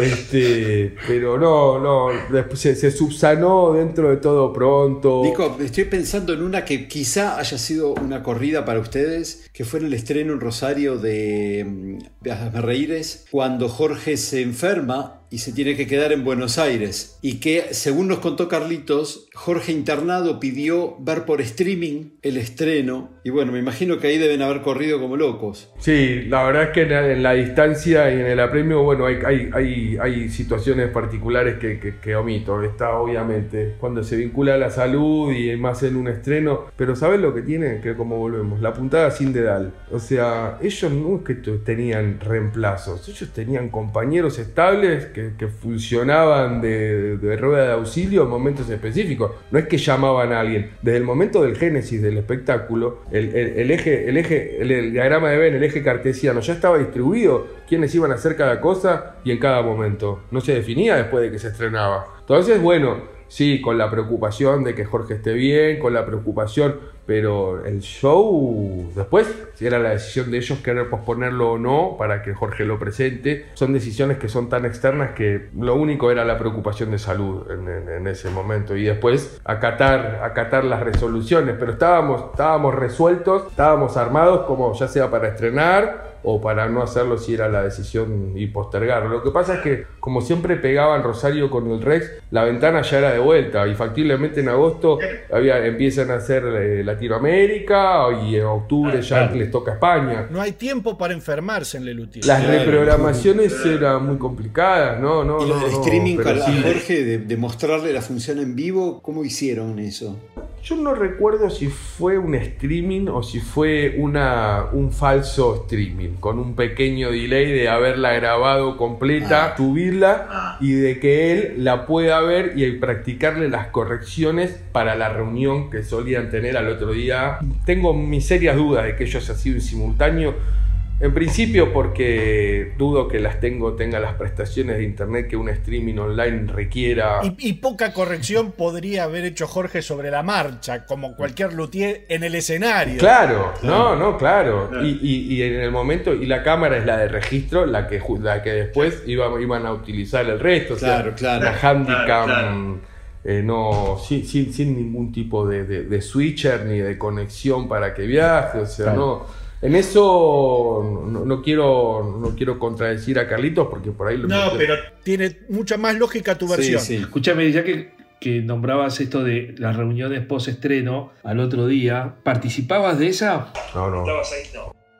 Este. Pero no, no. Se, se subsanó dentro de todo pronto. Nico, estoy pensando en una que quizá haya sido una corrida para ustedes, que fue en el estreno en Rosario de, mm, de Hazme Reíres, cuando Jorge se enferma y se tiene que quedar en Buenos Aires. Y que, según nos contó Carlitos, Jorge internado pidió ver por streaming el estreno. Y bueno, me imagino que ahí deben haber corrido como locos. Sí, la verdad es que en la, distancia y en el apremio, bueno, hay, hay, hay, situaciones particulares que, que- que omito. Está obviamente cuando se vincula a la salud y más en un estreno. Pero ¿sabes lo que tienen? Que como volvemos, la puntada sin dedal. O sea, ellos no es que tenían reemplazos, ellos tenían compañeros estables que, que funcionaban de, rueda de auxilio en momentos específicos. No es que llamaban a alguien. Desde el momento del génesis del espectáculo, el, eje, el eje, el, el diagrama de Venn, el eje cartesiano, ya estaba distribuido quiénes iban a hacer cada cosa y en cada momento. No se definía después de que se estrenaba. Entonces, bueno, sí, con la preocupación de que Jorge esté bien, con la preocupación, pero el show, después, si era la decisión de ellos querer posponerlo o no para que Jorge lo presente, son decisiones que son tan externas que lo único era la preocupación de salud en, en- en ese momento. Y después acatar, acatar las resoluciones, pero estábamos, estábamos resueltos, estábamos armados como ya sea para estrenar o para no hacerlo si era la decisión y postergarlo. Lo que pasa es que como siempre pegaban Rosario con el Rex, la ventana ya era de vuelta y factiblemente en agosto había, empiezan a hacer eh, Latinoamérica y en octubre ya les toca España. No hay tiempo para enfermarse en Lelutier. Las reprogramaciones eran muy complicadas, ¿no? no Y lo no, no, streaming sí. Jorge, de, de mostrarle la función en vivo, ¿cómo hicieron eso? Yo no recuerdo si fue un streaming o si fue una, un falso streaming, con un pequeño delay de haberla grabado completa, subirla y de que él la pueda ver y practicarle las correcciones para la reunión que solían tener al otro día. Tengo mis serias dudas de que ello haya sido en simultáneo. En principio porque dudo que las tengo, tenga las prestaciones de internet que un streaming online requiera. Y, y poca corrección podría haber hecho Jorge sobre la marcha, como cualquier luthier en el escenario. Claro, no, no, claro. Y, y- y en el momento, y la cámara es la de registro, la que, ju- la que después iba- iban a utilizar el resto. o sea, Claro, claro. La handicam, Claro, claro. eh, no, sin, sin- sin ningún tipo de, de- de switcher ni de conexión para que viaje. O sea, Claro. no. En eso no, no quiero, no quiero contradecir a Carlitos porque por ahí lo No, pero tiene mucha más lógica tu versión. Escúchame, ya que, que nombrabas esto de las reuniones post-estreno al otro día, ¿participabas de esa? No, no.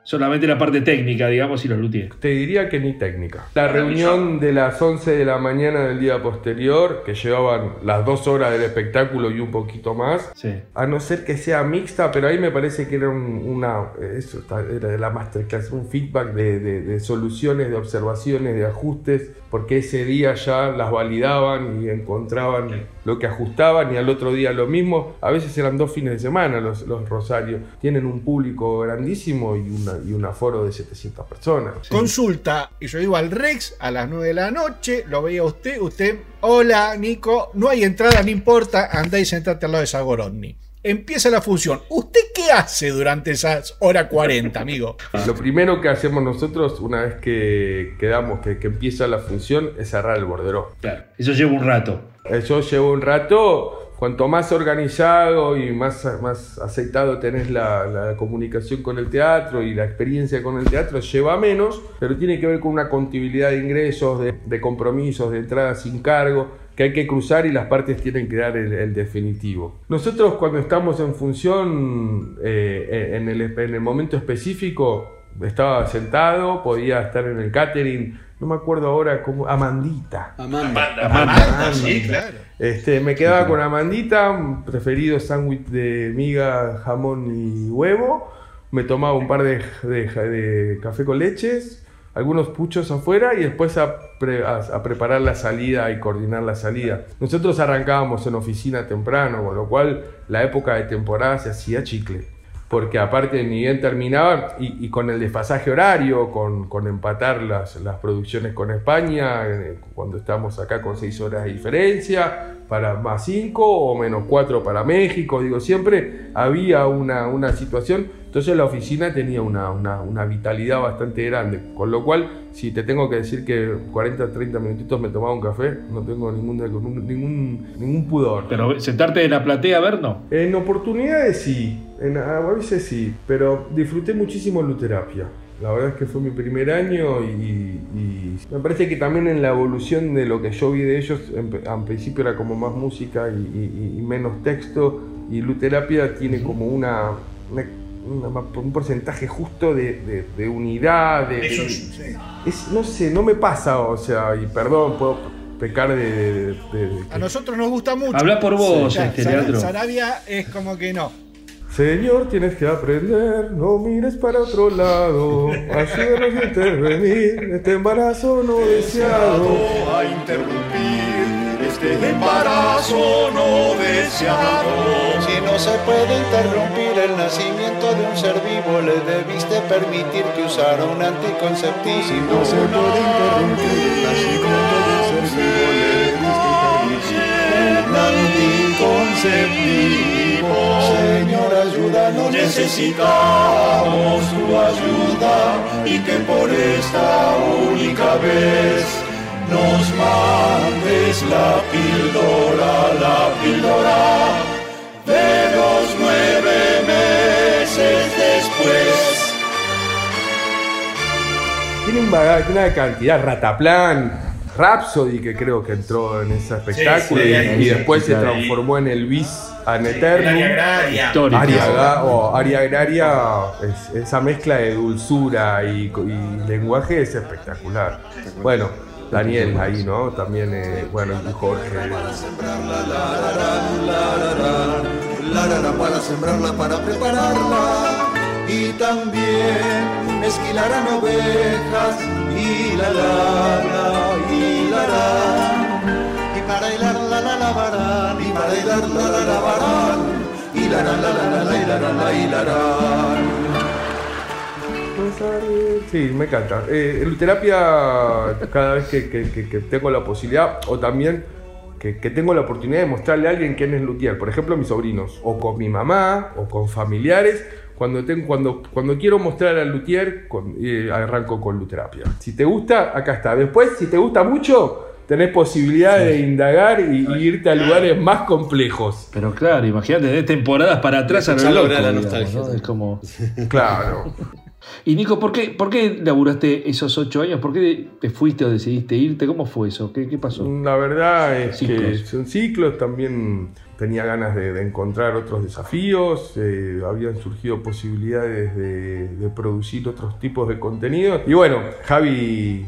Solamente la parte técnica, digamos, y los luthiers. Te diría que ni técnica. La reunión de las 11 de la mañana del día posterior, que llevaban las dos horas del espectáculo y un poquito más, a no ser que sea mixta, pero ahí me parece que era un- una, eso está- era de la masterclass, un feedback de, de- de soluciones, de observaciones, de ajustes, porque ese día ya las validaban y encontraban lo que ajustaban y al otro día lo mismo. A veces eran dos fines de semana los, los Rosarios. Tienen un público grandísimo y, una, y un aforo de 700 personas. Consulta, y yo iba al Rex a las 9 de la noche, lo veía usted, usted, hola Nico, no hay entrada, no importa, andá y sentate al lado de Zagorodny. Empieza la función. ¿Usted qué hace durante esas hora 40, amigo? Lo primero que hacemos nosotros una vez que quedamos, que, que empieza la función, es cerrar el bordero. Claro, eso lleva un rato. Eso lleva un rato. Cuanto más organizado y más, más aceitado tenés la, la comunicación con el teatro y la experiencia con el teatro, lleva menos, pero tiene que ver con una continuidad de ingresos, de, de compromisos, de entradas sin cargo, que hay que cruzar y las partes tienen que dar el, el definitivo. Nosotros cuando estamos en función, eh, en, el, en el momento específico, estaba sentado, podía estar en el catering, no me acuerdo ahora cómo, Amandita. Amanda. Amanda, sí, claro. Este, me quedaba con Amandita, preferido sándwich de miga, jamón y huevo. Me tomaba un par de, de- de café con leches, algunos puchos afuera y después a, pre- a- a preparar la salida y coordinar la salida. Nosotros arrancábamos en oficina temprano, con lo cual la época de temporada se hacía chicle. Porque aparte ni bien terminaban, y, y con el desfasaje horario, con, con empatar las, las producciones con España, eh, cuando estamos acá con seis horas de diferencia, para más cinco o menos cuatro para México, digo, siempre había una, una situación, entonces la oficina tenía una, una, una vitalidad bastante grande, con lo cual, si te tengo que decir que 40, 30 minutitos me tomaba un café, no tengo ningún, ningún, ningún pudor. Pero sentarte en la platea a ver, no. En oportunidades sí, en, a veces sí, pero disfruté muchísimo Luterapia. La verdad es que fue mi primer año y, y me parece que también en la evolución de lo que yo vi de ellos, en, al principio era como más música y, y- y menos texto, y Luterapia tiene como una, una- una- un porcentaje justo de, de- de unidad, de, de- Eso es- sí. es- no sé, no me pasa, o sea, y perdón, puedo pecar de... de- de- de- A nosotros nos gusta mucho. Habla por vos, Ya, este. Sarabia es como que no. Señor, tienes que aprender, no mires para otro lado, ayúdanos a intervenir, este embarazo no deseado. a interrumpir este embarazo no deseado. Si no se puede interrumpir el nacimiento de un ser vivo, le debiste permitir que usara un anticonceptivo. Si no se puede interrumpir el nacimiento de un ser vivo, le debiste permitir un anticonceptivo. Señor, ayúdanos, Necesitamos tu ayuda y que por esta única vez nos mandes la píldora, la píldora de los nueve meses después. tiene un bagaje, una cantidad, Rataplan, Rhapsody, que creo que entró en ese espectáculo sí, y, sí, y sí, después sí, se transformó en el bis an Eternum. Aria o Aria Agraria, es- esa mezcla de dulzura y, y lenguaje es espectacular. Bueno, Daniel ahí, ¿no? También, eh, bueno, Jorge. la rara para sembrarla, para prepararla y también esquilarán ovejas y la la y la la y para hilar la la la varán y para hilar la la la varán y la la la la la la la la la Sí, me encanta. Eh, en terapia, cada vez que, que- que- que tengo la posibilidad, o también que, que tengo la oportunidad de mostrarle a alguien quién es luthier, por ejemplo, a mis sobrinos, o con mi mamá, o con familiares, cuando, tengo, cuando, cuando quiero mostrar al luthier, con- eh, arranco con luterapia. Si te gusta, acá está. Después, si te gusta mucho, tenés posibilidad de indagar y, y irte a lugares más complejos. Pero claro, imagínate, de temporadas para atrás a la digamos, nostalgia. ¿no? Es como... Claro. Y Nico, ¿por qué, ¿por qué laburaste esos ocho años? ¿Por qué te fuiste o decidiste irte? ¿Cómo fue eso? ¿Qué, qué pasó? La verdad es que Ciclos. son ciclos, también tenía ganas de, de encontrar otros desafíos, eh, habían surgido posibilidades de, de producir otros tipos de contenidos. Y bueno, Javi,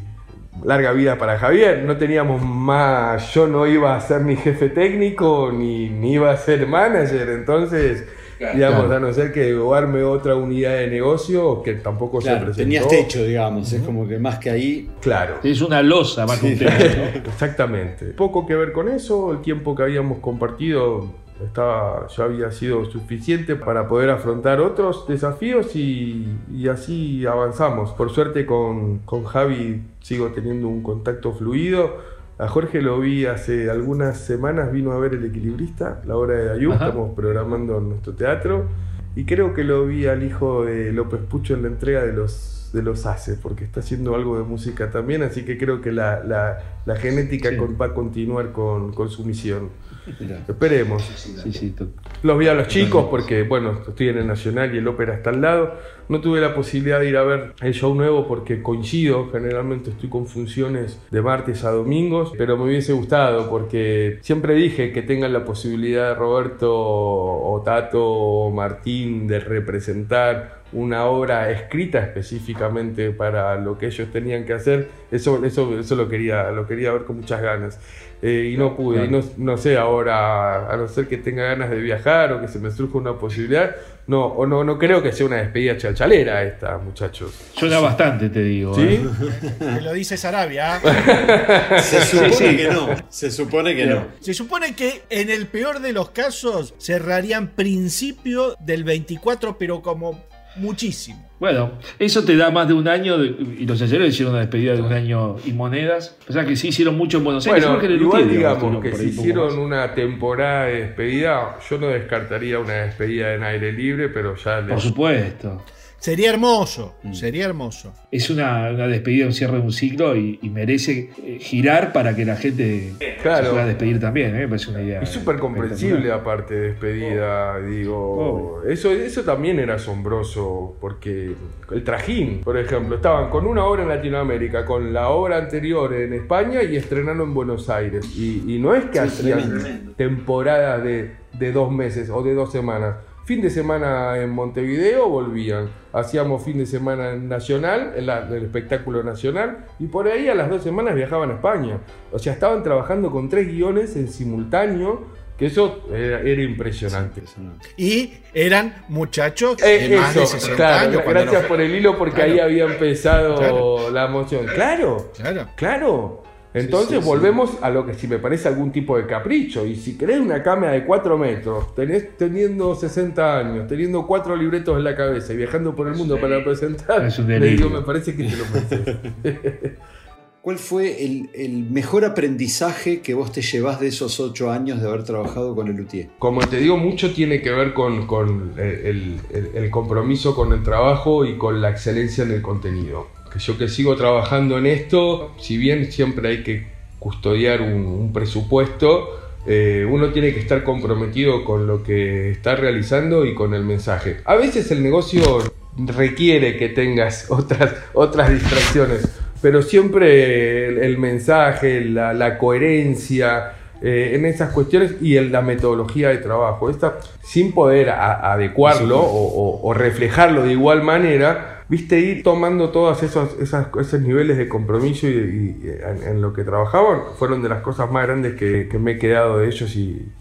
larga vida para Javier, no teníamos más, yo no iba a ser ni jefe técnico ni, ni iba a ser manager, entonces... Digamos, Claro. a no ser que arme otra unidad de negocio que tampoco se Claro, presentó. tenías techo, digamos. Es como que más que ahí. Claro. Es una losa más que un Sí. Exactamente. Poco que ver con eso, el tiempo que habíamos compartido estaba, ya había sido suficiente para poder afrontar otros desafíos y, y así avanzamos. Por suerte con, con Javi sigo teniendo un contacto fluido. A Jorge lo vi hace algunas semanas, vino a ver El Equilibrista, la obra de Ajá. estamos programando en nuestro teatro. Y creo que lo vi al hijo de López Pucho en la entrega de los, de los ACE, porque está haciendo algo de música también, así que creo que la, la- la genética con- va a continuar con, con su misión. Esperemos. Sí, sí, to- Los vi a los chicos porque, bueno, estoy en el Nacional y el ópera está al lado. No tuve la posibilidad de ir a ver el show nuevo porque coincido, generalmente estoy con funciones de martes a domingos, pero me hubiese gustado porque siempre dije que tengan la posibilidad Roberto o Tato o Martín de representar una obra escrita específicamente para lo que ellos tenían que hacer. Eso, eso, eso lo quería, lo quería ver con muchas ganas. Eh, y no pude, y no, no sé ahora, a no ser que tenga ganas de viajar o que se me surja una posibilidad, no, o no, no creo que sea una despedida chalchalera esta, muchachos. Suena bastante, te digo. ¿Sí? ¿eh? Me lo dice Sarabia. Se supone Sí, sí. que no. Se supone que no. Se supone que en el peor de los casos cerrarían principio del 24, pero como muchísimo. Bueno, eso te da más de un año de- y los ayeros hicieron una despedida de un año y monedas. O sea que sí hicieron mucho en Buenos Aires. Bueno, Creo que igual Lutier, digamos que si hicieron una temporada de despedida, yo no descartaría una despedida en aire libre, pero ya le- Por supuesto. Sería hermoso, Mm. sería hermoso. Es una, una despedida, un cierre de un ciclo y, y merece eh, girar para que la gente Claro. se pueda despedir también. ¿eh? Me parece una idea. Es súper comprensible aparte de despedida, digo. Eso, eso también era asombroso, porque el trajín, por ejemplo, estaban con una obra en Latinoamérica, con la obra anterior en España y estrenando en Buenos Aires. Y, y no es que Sí, hacían temporadas de, de dos meses o de dos semanas. Fin de semana en Montevideo volvían. Hacíamos fin de semana en Nacional, en la- el espectáculo nacional, y por ahí a las dos semanas viajaban a España. O sea, estaban trabajando con tres guiones en simultáneo, que eso era, era impresionante. Y eran muchachos Eh, de más de eso, 60 claro, años. gracias por el hilo porque Claro. ahí había empezado Claro. la emoción. Claro, Claro. claro. Entonces sí, sí. volvemos a lo que si me parece algún tipo de capricho. Y si querés una cámara de 4 metros, tenés, teniendo 60 años, teniendo cuatro libretos en la cabeza y viajando por el mundo para presentar, le digo, me parece que te lo mereces. ¿Cuál fue el, el mejor aprendizaje que vos te llevás de esos ocho años de haber trabajado con el Luthier? Como te digo, mucho tiene que ver con, con el, el- el compromiso con el trabajo y con la excelencia en el contenido. Que yo que sigo trabajando en esto, si bien siempre hay que custodiar un, un presupuesto, eh, uno tiene que estar comprometido con lo que está realizando y con el mensaje. A veces el negocio requiere que tengas otras, otras distracciones. Pero siempre el, el mensaje, la, la coherencia eh, en esas cuestiones y en la metodología de trabajo. Esta, sin poder a- adecuarlo o, o- o reflejarlo de igual manera, viste, ir tomando todos esos, esas- esos niveles de compromiso y, y en, en lo que trabajaban, fueron de las cosas más grandes que, que me he quedado de ellos y,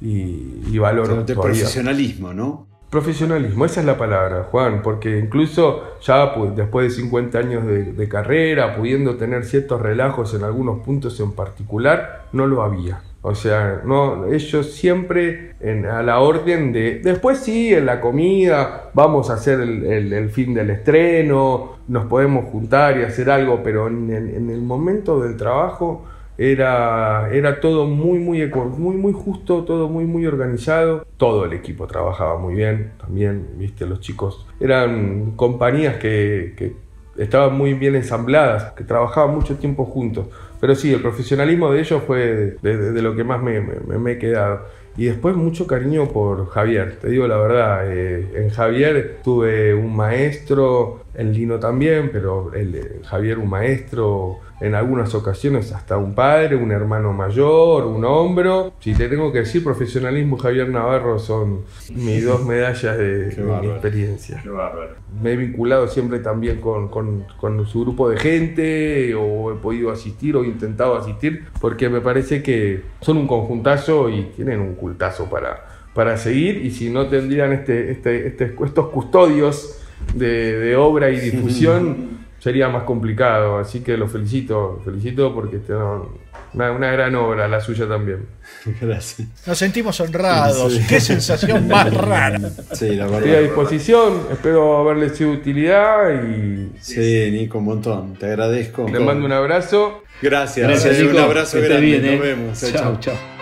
y, y valoro. De todavía. profesionalismo, ¿no? Profesionalismo, esa es la palabra, Juan, porque incluso ya pues, después de 50 años de, de carrera, pudiendo tener ciertos relajos en algunos puntos en particular, no lo había. O sea, no, ellos siempre en- a la orden de... Después sí, en la comida, vamos a hacer el, el- fin del estreno, nos podemos juntar y hacer algo, pero en el, en el momento del trabajo era, era todo muy, muy, muy, muy justo, todo muy, muy organizado. Todo el equipo trabajaba muy bien también, viste, los chicos eran compañías que, que estaban muy bien ensambladas, que trabajaban mucho tiempo juntos. Pero sí, el profesionalismo de ellos fue de, lo que más me he quedado. Y después mucho cariño por Javier, te digo la verdad, eh, en Javier tuve un maestro, en Lino también, pero el, eh, Javier un maestro, en algunas ocasiones hasta un padre, un hermano mayor, un hombro. Si te tengo que decir, profesionalismo y Javier Navarro son mis dos medallas de, de mi experiencia. Qué. Me he vinculado siempre también con, con- con su grupo de gente, o he podido asistir o intentado asistir, porque me parece que son un conjuntazo y tienen un cultazo para, para seguir, y si no tendrían este, este, este- estos custodios de, de obra y difusión, sería más complicado. Así que los felicito, felicito porque tienen una, una gran obra, la suya también. Gracias. Nos sentimos honrados. Sí. Qué sensación más rara. Sí, la Estoy a disposición, espero haberles sido de utilidad y Sí, Nico, un montón. Te agradezco. le mando un abrazo. Gracias. Gracias, Nico. Un abrazo Que grande. bien, Nos eh. vemos. Chao, Chao,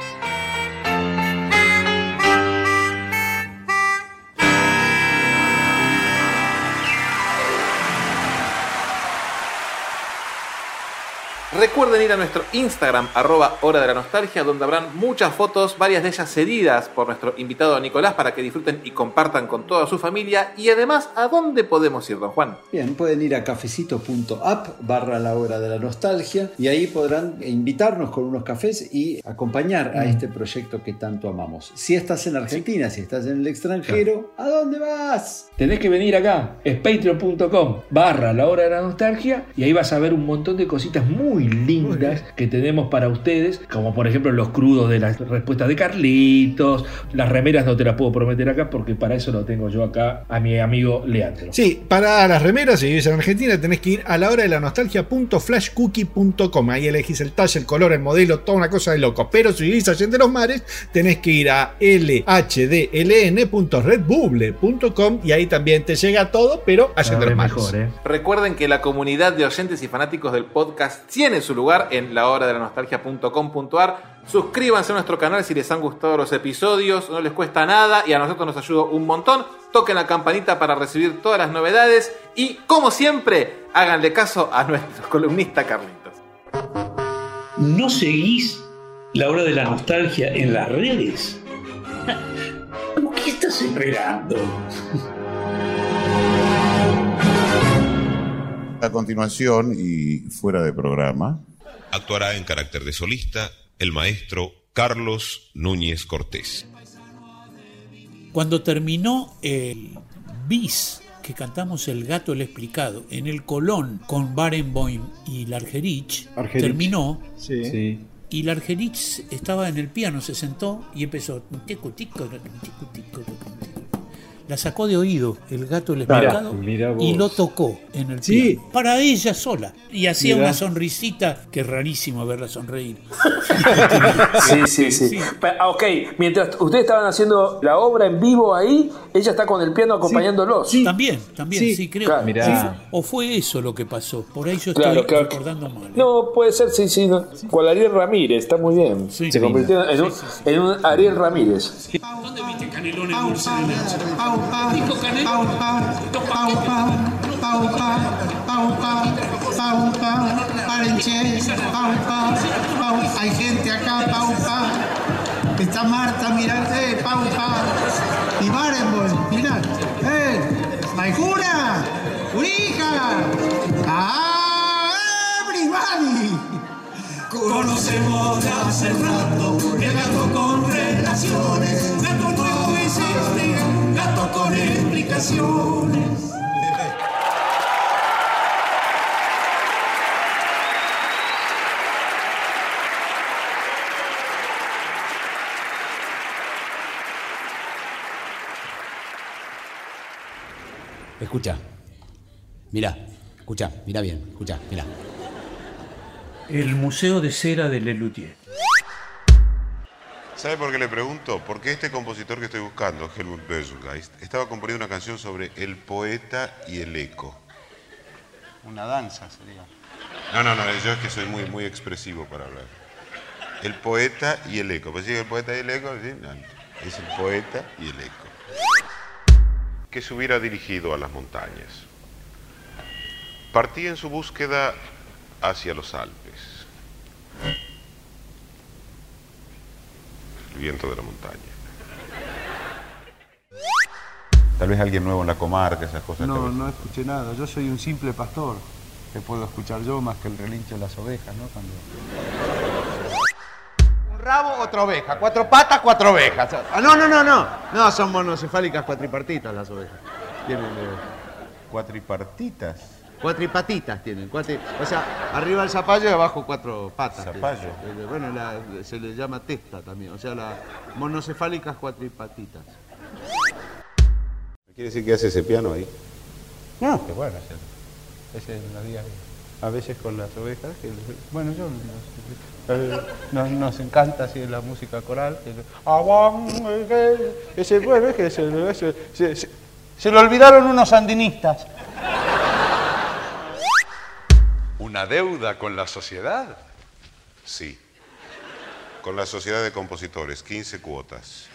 Recuerden ir a nuestro Instagram, arroba hora de la nostalgia, donde habrán muchas fotos, varias de ellas cedidas por nuestro invitado Nicolás para que disfruten y compartan con toda su familia. Y además, ¿a dónde podemos ir, don Juan? Bien, pueden ir a cafecito.app barra la hora de la nostalgia y ahí podrán invitarnos con unos cafés y acompañar a Mm. este proyecto que tanto amamos. Si estás en Argentina, si estás en el extranjero, ¿a dónde vas? Tenés que venir acá, es patreon.com barra la hora de la nostalgia y ahí vas a ver un montón de cositas muy lindas que tenemos para ustedes, como por ejemplo los crudos de las respuestas de Carlitos, las remeras no te las puedo prometer acá porque para eso lo tengo yo acá a mi amigo Leandro. Sí, para las remeras, si vivís en Argentina, tenés que ir a la hora de la nostalgia.flashcookie.com. Ahí elegís el talle, el color, el modelo, toda una cosa de loco. Pero si vivís allá de los mares, tenés que ir a lhdln.redbubble.com y ahí también te llega todo, pero allá de los mares. Recuerden que la comunidad de oyentes y fanáticos del podcast tiene su lugar en lahoradelanostalgia.com.ar. Suscríbanse a nuestro canal si les han gustado los episodios, no les cuesta nada y a nosotros nos ayuda un montón. Toquen la campanita para recibir todas las novedades y, como siempre, háganle caso a nuestro columnista Carlitos. ¿No seguís la hora de la nostalgia en las redes? ¿Por qué estás esperando? A continuación y fuera de programa, Actuará en carácter de solista el maestro Carlos Núñez Cortés. Cuando terminó el bis que cantamos El gato el explicado en el Colón con Barenboim y Largerich, Argerich. terminó Sí. Sí. y Largerich estaba en el piano, se sentó y empezó tico, tico, tico, tico, tico. La sacó de oído el gato el Mirá, explicado mirá vos. y lo tocó en el Sí. piano. Para ella sola. Y hacía Mirá. una sonrisita que es rarísimo verla sonreír. Sí, sí, sí. Ah, Ok, mientras ustedes estaban haciendo la obra en vivo ahí, ella está con el piano acompañándolos. También, también, sí, creo. Claro, mirá. Sí, O fue eso lo que pasó. Por ahí yo estoy Claro, claro. recordando mal. No, puede ser, sí, sí. No. Con Ariel Ramírez, está muy bien. Se convirtió en un, en un Ariel Ramírez. ¿Dónde viste canelones dulce de leche? Dijo canelón. Hay gente acá, paupa. Está Marta, mirá, eh, paupa. Y Barenboim, mirá, eh. Maijura, Urija, ah, everybody. Conocemos de hace rato el gato con relaciones, gato nuevo existe, con explicaciones. Escucha. Mira, escucha, mira bien, escucha, mira. El Museo de Cera de Lelutier. ¿Sabe por qué le pregunto? Porque este compositor que estoy buscando, Helmut Berggeist, estaba componiendo una canción sobre el poeta y el eco. Una danza sería. No, no, no, yo es que soy muy, muy expresivo para hablar. El poeta y el eco. Pues sí, el poeta y el eco, sí, no, es el poeta y el eco. Que se hubiera dirigido a las montañas. Partí en su búsqueda hacia los Alpes. El viento de la montaña. Tal vez alguien nuevo en la comarca, esas cosas. No, no escuché nada. Yo soy un simple pastor. Que puedo escuchar yo más que el relincho de las ovejas, ¿no? Cuando... Un rabo, otra oveja. Cuatro patas, cuatro ovejas. Ah, no, no, no, no. No, son monocefálicas cuatripartitas las ovejas. Tienen. eh, ¿Cuatripartitas? Cuatripatitas tienen. cuatri- O sea, arriba el zapallo y abajo cuatro patas. Zapallo. Eh, Bueno, la- se le llama testa también. O sea, las monocefálicas cuatripatitas. ¿Quiere decir que hace ese piano ahí? No, que bueno, ese, ese es la día a veces con las ovejas. que- bueno, yo nos, eh, nos, nos encanta así la música coral. que- eh, Ese, bueno, es que se- se- se lo olvidaron unos sandinistas. ¿Una deuda con la sociedad? Sí. Con la Sociedad de Compositores, 15 cuotas.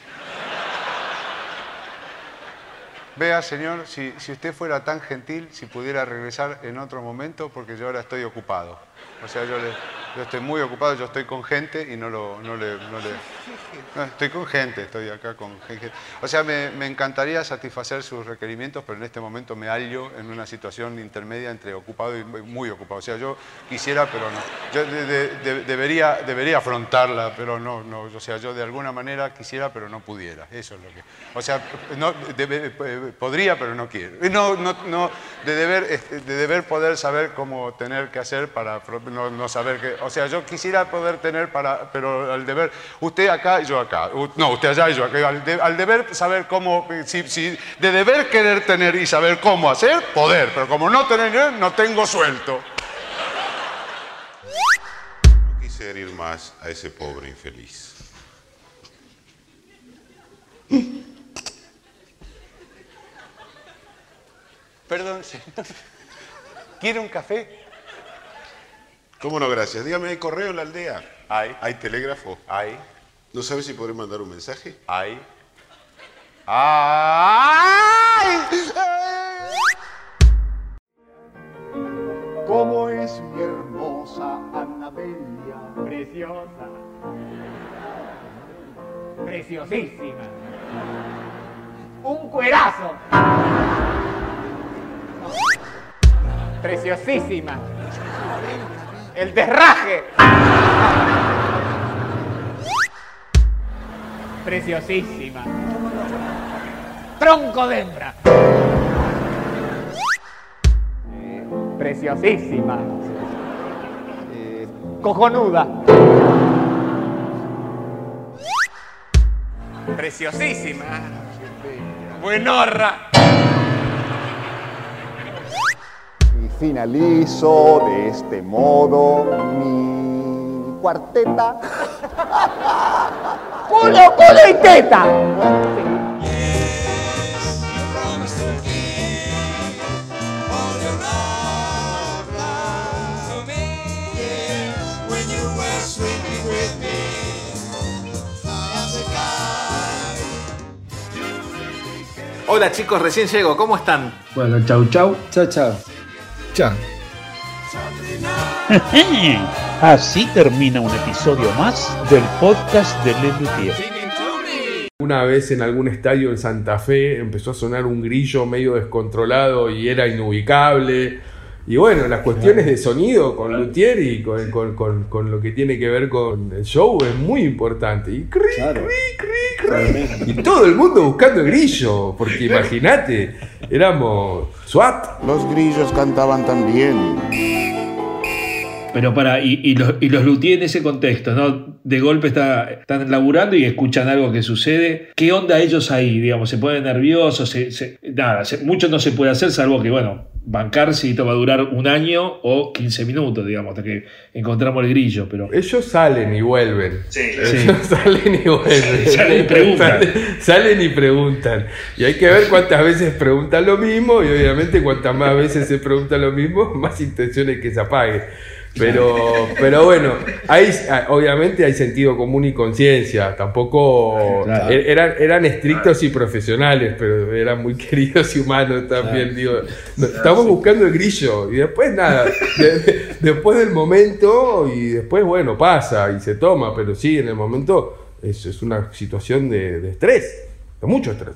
Vea, señor, si, si usted fuera tan gentil, si pudiera regresar en otro momento, porque yo ahora estoy ocupado. O sea, yo, le- yo estoy muy ocupado, yo estoy con gente y no, lo, no le... no le- no, estoy con gente, estoy acá con gente. O sea, me, encantaría satisfacer sus requerimientos, pero en este momento me hallo en una situación intermedia entre ocupado y muy ocupado. O sea, yo quisiera, pero no. Yo de- de- de- debería, debería afrontarla, pero no, no. O sea, yo de alguna manera quisiera, pero no pudiera. Eso es lo que... O sea, no, eh, podría, pero no quiero. No, no, no, de deber, este, de deber poder saber cómo tener que hacer para no, no saber qué. O sea, yo quisiera poder tener para, pero al deber, usted acá y yo acá. U- No, usted allá y yo acá. Al, de- al deber saber cómo, si, si- de deber querer tener y saber cómo hacer, poder. Pero como no tener, no tengo suelto. No quise herir más a ese pobre infeliz. Perdón, señor. ¿Quiere un café? ¿Cómo no, gracias? Dígame, ¿hay correo en la aldea? Hay. ¿Hay telégrafo? Hay. ¿No sabe si podré mandar un mensaje? Hay. ¡Ay! ¿Cómo es mi hermosa Anabelia? Preciosa. Preciosísima. Un cuerazo. Preciosísima. El derraje. Preciosísima. Tronco de hembra. Preciosísima. Cojonuda. Preciosísima. Buenorra. Y finalizo de este modo mi cuarteta. ¡Culo, culo y teta! Hola chicos, recién llego, ¿cómo están? Bueno, chau, chau. Chao, chao. Chao. Así termina un episodio más del podcast de Lelutier. Una vez en algún estadio en Santa Fe empezó a sonar un grillo medio descontrolado y era inubicable. Y bueno, las cuestiones de sonido con Luthier y con, con- con- con lo que tiene que ver con el show es muy importante. Y, cri, cri, cri, cri. Y todo el mundo buscando el grillo, porque imagínate, éramos SWAT. Los grillos cantaban también. Pero para, y, y los, y los en ese contexto, ¿no? De golpe está, están laburando y escuchan algo que sucede. ¿Qué onda ellos ahí? Digamos, se ponen nerviosos, se- se- nada, se- mucho no se puede hacer, salvo que, bueno, bancarse y esto va a durar un año o 15 minutos, digamos, hasta que encontramos el grillo. Pero Ellos salen y vuelven. Sí. Ellos salen y vuelven. Salen y preguntan. Salen, salen y preguntan. Y hay que ver cuántas veces preguntan lo mismo y obviamente cuantas más veces se pregunta lo mismo, más intenciones que se apague. Pero, pero bueno, hay, obviamente hay sentido común y conciencia. Tampoco Claro. er- eran, eran estrictos y profesionales, pero eran muy queridos y humanos también. Digo, estamos buscando el grillo y después nada. de- de- después del momento y después, bueno, pasa y se toma, pero sí, en el momento es, es una situación de, de estrés, de mucho estrés.